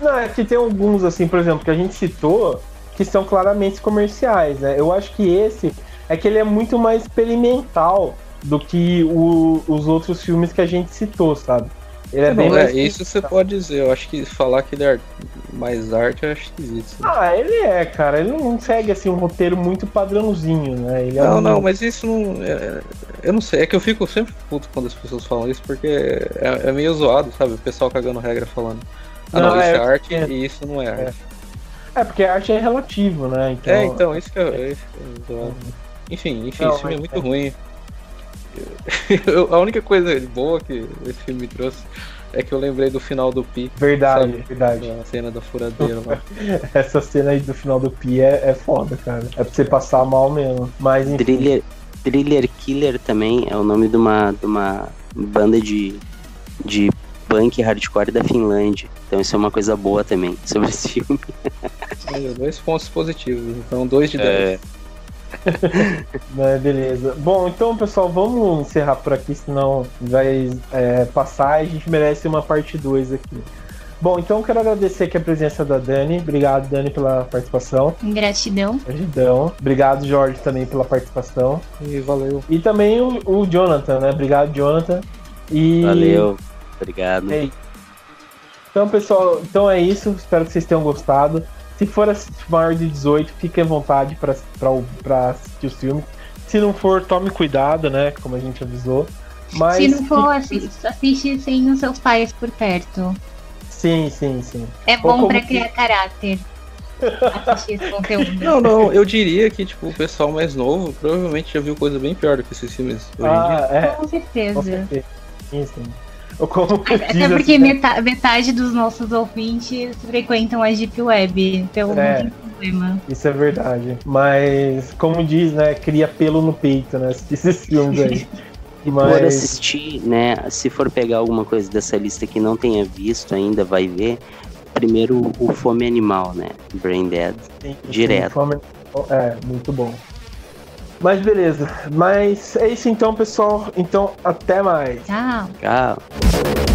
Não, é que tem alguns, assim, por exemplo, que a gente citou, que são claramente comerciais, né? Eu acho que esse é que ele é muito mais experimental do que o, os outros filmes que a gente citou, sabe? Ele é, bem é, isso você pode dizer. Eu acho que falar que ele é mais arte eu acho esquisito. Ah, ele é, cara. Ele não segue assim um roteiro muito padrãozinho, né? Ele é não, um... não, mas isso não. É, eu não sei. É que eu fico sempre puto quando as pessoas falam isso, porque é, é meio zoado, sabe? O pessoal cagando regra falando. Ah, não, não isso é, é arte e isso não é, é arte. É, porque a arte é relativo, né? Então... É, então, isso que é, que é Enfim, enfim, não, esse filme é muito ruim. a única coisa boa que esse filme me trouxe é que eu lembrei do final do Pi. Verdade, sabe? verdade. A cena da furadeira lá. Essa cena aí do final do Pi é, é foda, cara. É pra você passar mal mesmo. Mas enfim. Thriller, Thriller Killer também é o nome de uma, de uma banda de, de punk hardcore da Finlândia. Então isso é uma coisa boa também sobre esse filme. dois pontos positivos, então dois de dez. É. Beleza. Bom, então, pessoal, vamos encerrar por aqui, senão vai é, passar e a gente merece uma parte 2 aqui. Bom, então eu quero agradecer aqui a presença da Dani. Obrigado, Dani, pela participação. Gratidão. Gratidão. Obrigado, Jorge, também pela participação. E valeu. E também o, o Jonathan, né? Obrigado, Jonathan. E... Valeu. Obrigado. É então, pessoal, então é isso. Espero que vocês tenham gostado. Se for maior de 18, fique à vontade para assistir os filmes. Se não for, tome cuidado, né? Como a gente avisou. Mas Se não for, assiste, assiste sem os seus pais por perto. Sim, sim, sim. É bom para criar caráter. assistir esse conteúdo. Não, não, eu diria que tipo, o pessoal mais novo provavelmente já viu coisa bem pior do que esses filmes hoje ah, em dia. É. Com certeza. Com certeza. Sim, sim. Como Até porque assim, metade, metade, dos nossos ouvintes frequentam a Deep Web, então é, não tem problema. Isso é verdade. Mas, como diz, né, cria pelo no peito, né, esses filmes aí. Se Mas... for assistir, né, se for pegar alguma coisa dessa lista que não tenha visto ainda, vai ver, primeiro o Fome Animal, né, Brain Dead, sim, direto. Sim, fome... É, muito bom. Mas beleza. Mas é isso então, pessoal. Então, até mais. Tchau. Tchau.